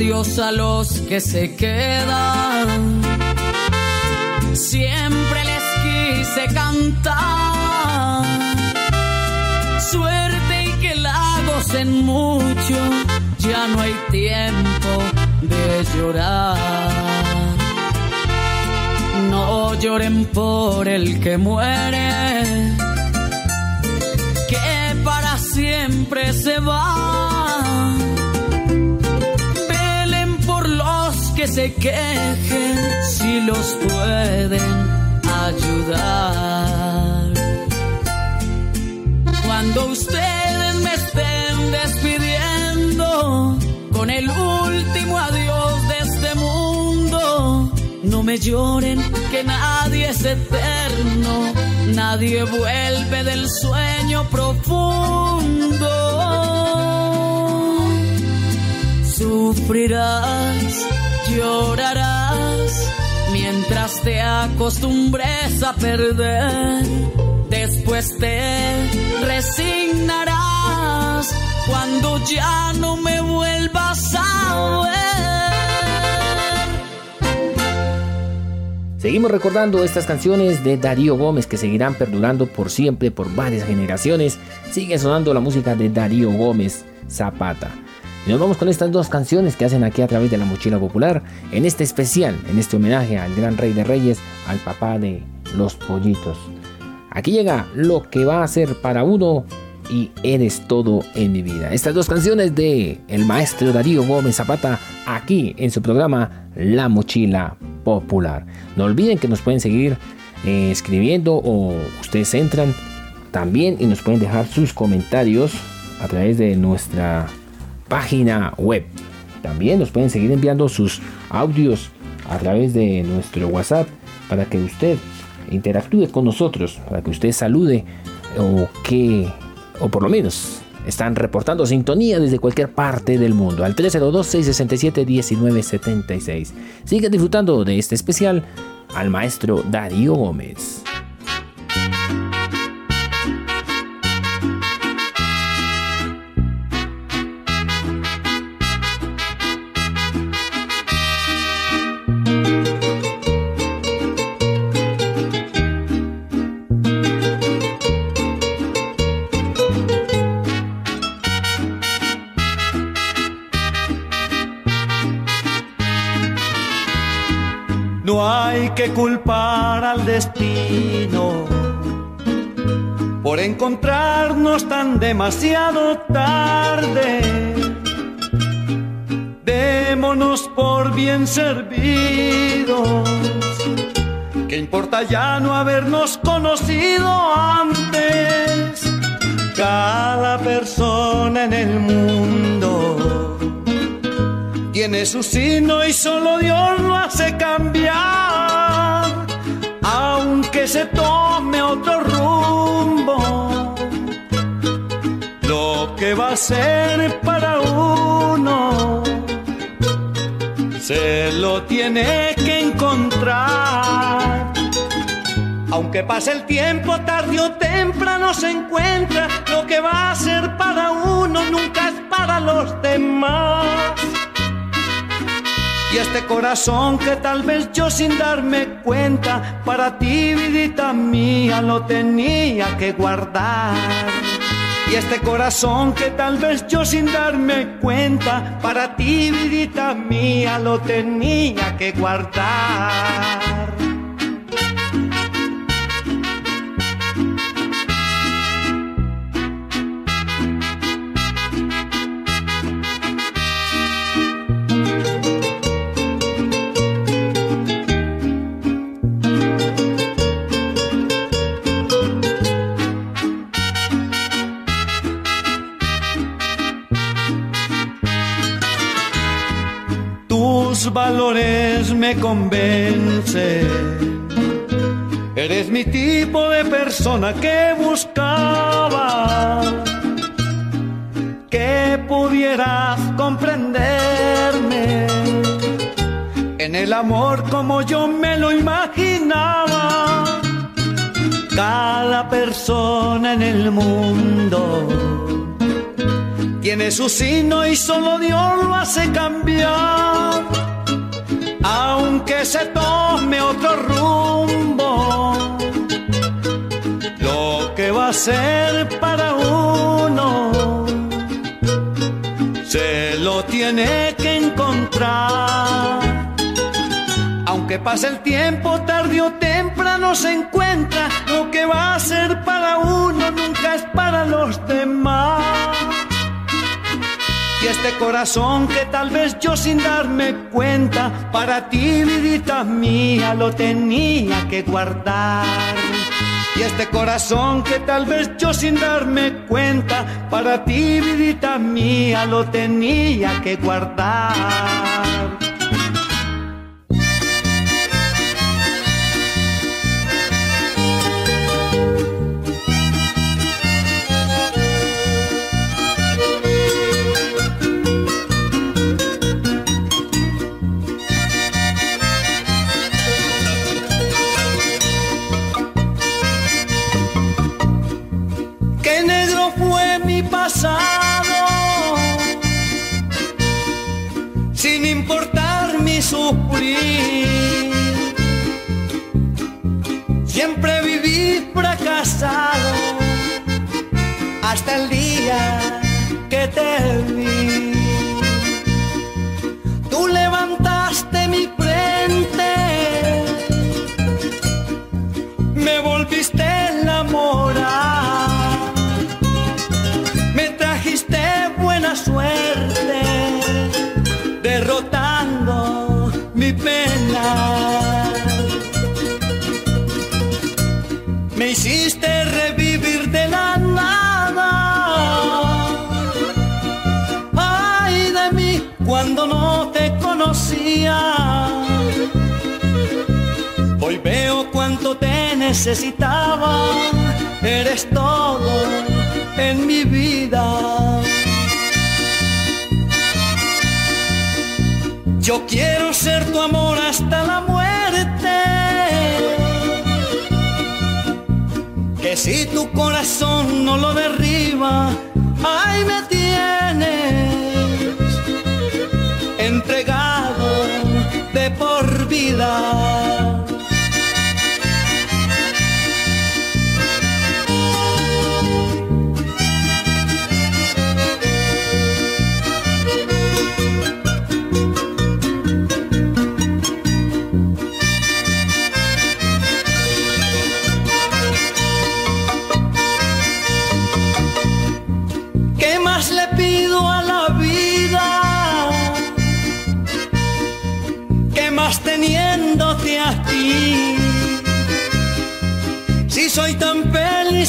Adiós a los que se quedan. Siempre les quise cantar. Suerte y que la gocen mucho. Ya no hay tiempo de llorar. No lloren por el que muere. Que para siempre se va se quejen si los pueden ayudar. Cuando ustedes me estén despidiendo con el último adiós de este mundo, no me lloren que nadie es eterno, nadie vuelve del sueño profundo. Sufrirás llorarás mientras te acostumbres a perder, después te resignarás cuando ya no me vuelvas a ver. Seguimos recordando estas canciones de Darío Gómez que seguirán perdurando por siempre, por varias generaciones. Sigue sonando la música de Darío Gómez Zapata. Nos vamos con estas dos canciones que hacen aquí a través de la mochila popular, en este especial, en este homenaje al gran rey de reyes, al papá de los pollitos. Aquí llega lo que va a ser para uno y eres todo en mi vida. Estas dos canciones de el maestro Darío Gómez Zapata aquí en su programa La Mochila Popular. No olviden que nos pueden seguir eh, escribiendo o ustedes entran también y nos pueden dejar sus comentarios a través de nuestra página web. También nos pueden seguir enviando sus audios a través de nuestro WhatsApp para que usted interactúe con nosotros, para que usted salude o que, o por lo menos, están reportando sintonía desde cualquier parte del mundo al 302-667-1976. Sigue disfrutando de este especial al maestro Darío Gómez. Que culpar al destino por encontrarnos tan demasiado tarde. Démonos por bien servidos. ¿Qué importa ya no habernos conocido antes? Cada persona en el mundo tiene su sino y solo Dios lo hace cambiar, aunque se tome otro rumbo. Lo que va a ser para uno se lo tiene que encontrar. Aunque pase el tiempo, tarde o temprano se encuentra. Lo que va a ser para uno nunca es para los demás. Este corazón que tal vez yo sin darme cuenta, para ti, vidita mía, lo tenía que guardar. Y este corazón que tal vez yo sin darme cuenta, para ti, vidita mía, lo tenía que guardar. Valores me convence. Eres mi tipo de persona que buscaba, que pudieras comprenderme en el amor como yo me lo imaginaba. Cada persona en el mundo tiene su sino y solo Dios lo hace cambiar aunque se tome otro rumbo, lo que va a ser para uno se lo tiene que encontrar. Aunque pase el tiempo, tarde o temprano se encuentra, lo que va a ser para uno nunca es para los demás. Este corazón que tal vez yo sin darme cuenta, para ti, vidita mía, lo tenía que guardar. Y este corazón que tal vez yo sin darme cuenta, para ti, vidita mía, lo tenía que guardar. hasta el día que te vi. Necesitaba. Eres todo en mi vida. Yo quiero ser tu amor hasta la muerte. Que si tu corazón no lo derriba, ahí me tienes entregado de por vida.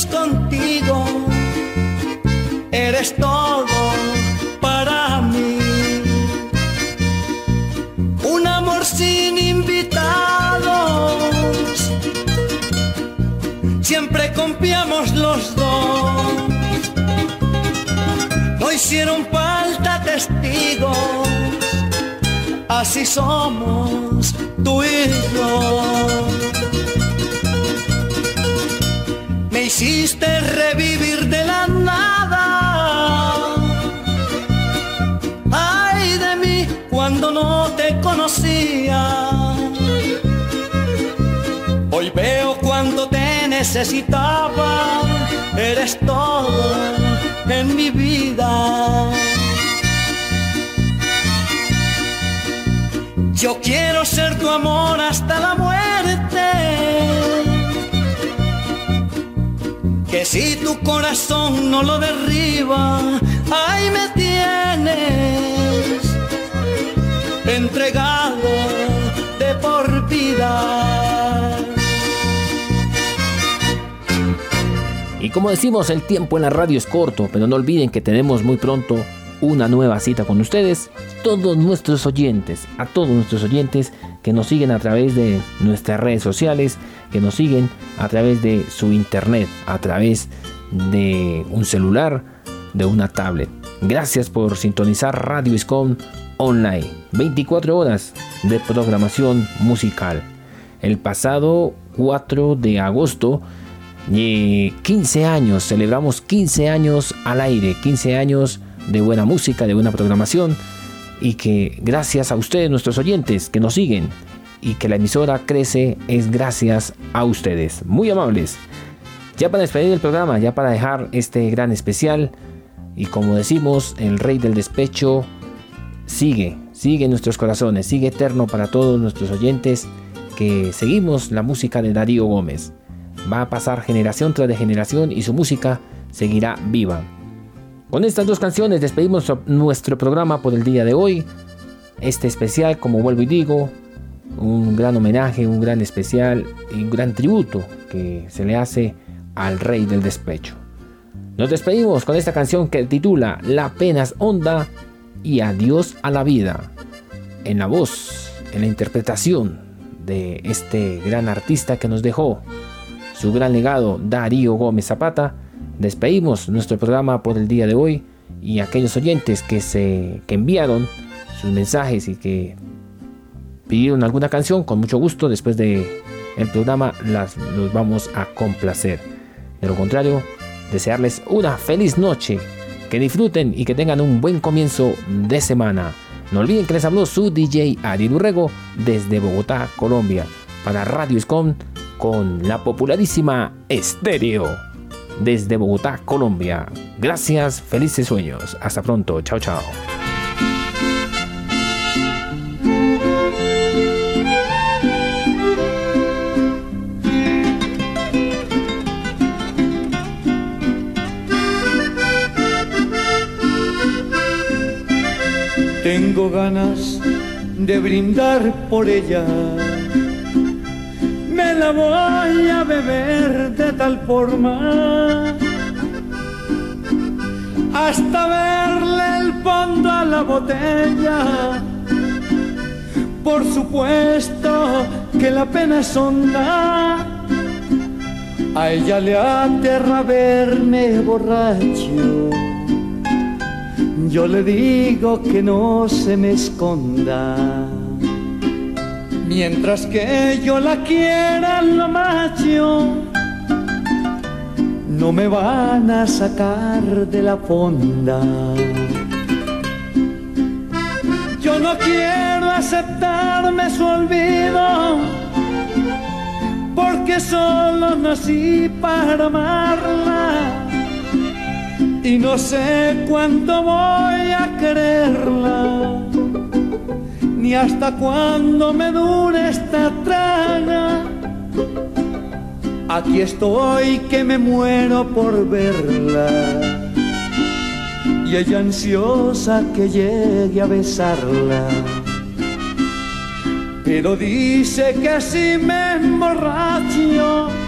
Contigo, eres todo para mí. Un amor sin invitados, siempre confiamos los dos. No hicieron falta testigos, así somos tú y yo. Me hiciste revivir de la nada. Ay de mí cuando no te conocía. Hoy veo cuando te necesitaba. Eres todo en mi vida. Yo quiero ser tu amor hasta la muerte. Que si tu corazón no lo derriba, ahí me tienes entregado de por vida. Y como decimos, el tiempo en la radio es corto, pero no olviden que tenemos muy pronto una nueva cita con ustedes, todos nuestros oyentes, a todos nuestros oyentes que nos siguen a través de nuestras redes sociales, que nos siguen a través de su internet, a través de un celular, de una tablet. Gracias por sintonizar Radio Iscom Online, 24 horas de programación musical. El pasado 4 de agosto y 15 años, celebramos 15 años al aire, 15 años de buena música, de buena programación y que gracias a ustedes, nuestros oyentes que nos siguen y que la emisora crece es gracias a ustedes. Muy amables. Ya para despedir el programa, ya para dejar este gran especial y como decimos, el rey del despecho sigue, sigue en nuestros corazones, sigue eterno para todos nuestros oyentes que seguimos la música de Darío Gómez va a pasar generación tras generación y su música seguirá viva. Con estas dos canciones despedimos nuestro programa por el día de hoy. Este especial, como vuelvo y digo, un gran homenaje, un gran especial y un gran tributo que se le hace al rey del despecho. Nos despedimos con esta canción que titula La pena honda y Adiós a la vida. En la voz, en la interpretación de este gran artista que nos dejó su gran legado Darío Gómez Zapata, despedimos nuestro programa por el día de hoy y aquellos oyentes que se que enviaron sus mensajes y que pidieron alguna canción con mucho gusto después de el programa los vamos a complacer. De lo contrario, desearles una feliz noche, que disfruten y que tengan un buen comienzo de semana. No olviden que les habló su DJ Ariel Urrego desde Bogotá, Colombia, para Radio Escom con la popularísima Estéreo. desde Bogotá, Colombia. Gracias, felices sueños. Hasta pronto. Chao, chao. Tengo ganas de brindar por ella. Me la voy a beber de tal forma hasta verle el fondo a la botella. Por supuesto que la pena es honda. A ella le aterra verme borracho yo le digo que no se me esconda. Mientras que yo la quiera lo macho, no me van a sacar de la fonda. Yo no quiero aceptarme su olvido, porque solo nací para amarla y no sé cuánto voy a quererla, ni hasta cuándo me dure esta traga. Aquí estoy que me muero por verla y ella ansiosa que llegue a besarla. Pero dice que así me emborracho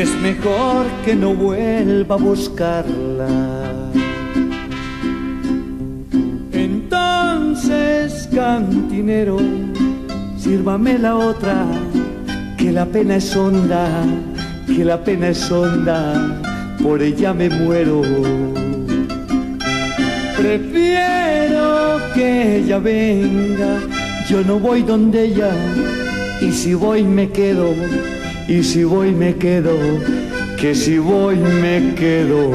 es mejor que no vuelva a buscarla. Entonces, cantinero, sírvame la otra, que la pena es honda, que la pena es honda, por ella me muero. Prefiero que ella venga, yo no voy donde ella, y si voy me quedo y si voy me quedo, que si voy me quedo.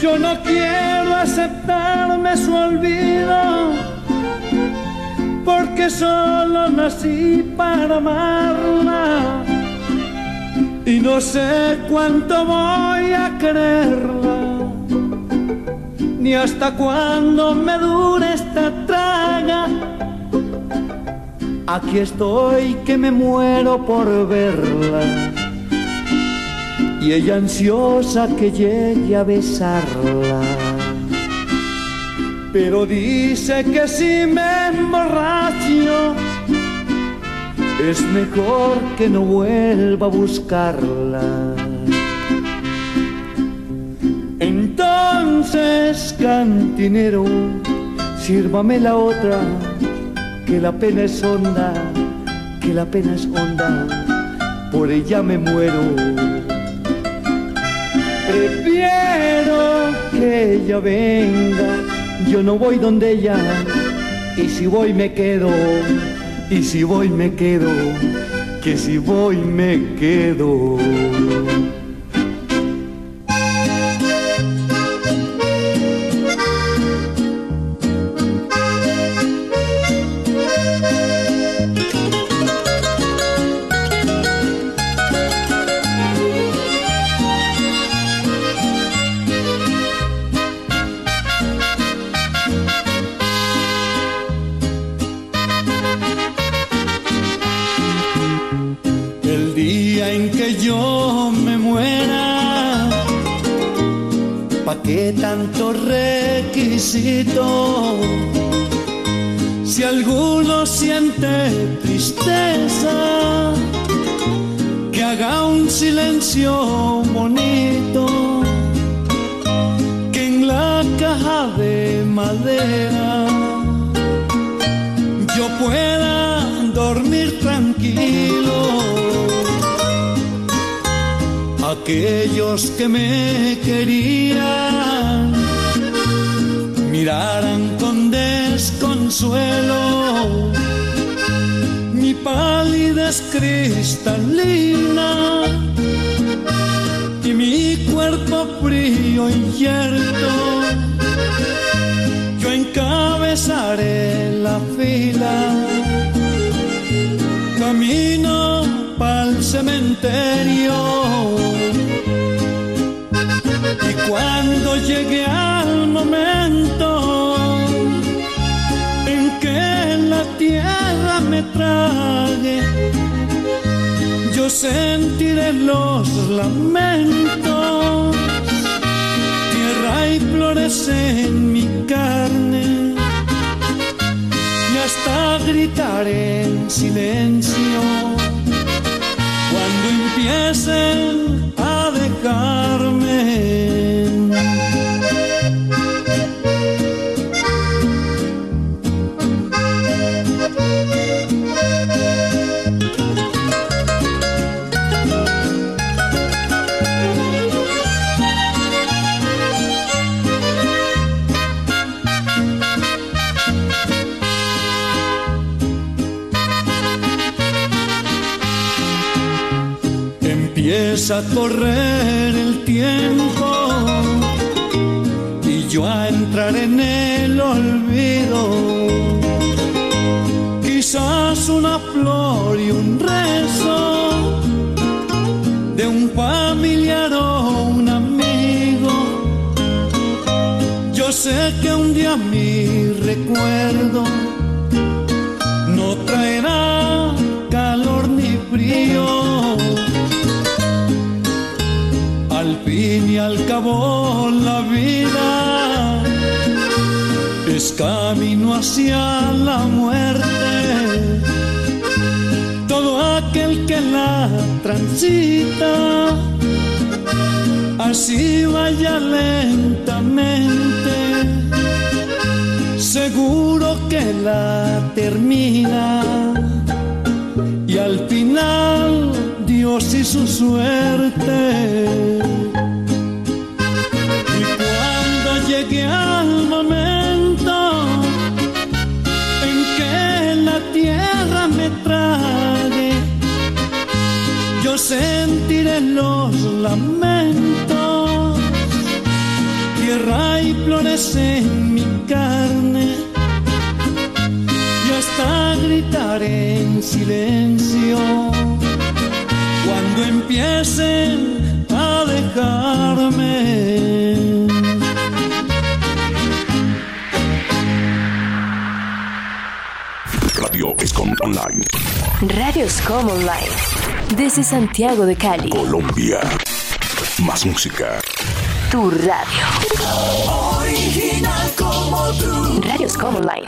Yo no quiero aceptarme su olvido porque solo nací para amarla. Y no sé cuánto voy a quererla, ni hasta cuándo me dure esta traga. Aquí estoy que me muero por verla. Y ella ansiosa que llegue a besarla pero dice que si me emborracho es mejor que no vuelva a buscarla. Entonces, cantinero, sírvame la otra, que la pena es honda, que la pena es honda, por ella me muero. Prefiero que ella venga yo no voy donde ella, y si voy me quedo, y si voy me quedo, que si voy me quedo. los que me querían miraran con desconsuelo mi pálidez cristalina y mi cuerpo frío y yerto. Yo encabezaré la fila, camino para el cementerio cuando llegue al momento en que la tierra me trague, yo sentiré los lamentos. Tierra y flores en mi carne. Y hasta gritaré en silencio cuando empiecen a dejarme. A correr el tiempo y yo a entrar en el olvido. Quizás una flor y un rezo de un familiar o un amigo. Yo sé que un día mi recuerdo no traerá calor ni frío al cabo la vida es camino hacia la muerte. Todo aquel que la transita, así vaya lentamente, seguro que la termina. Y al final Dios y su suerte en mi carne, y hasta gritaré en silencio cuando empiecen a dejarme. Online. Radio Escom Online. Desde Santiago de Cali. Colombia. Más música. Tu radio. Original como tú. Radio Escom Online.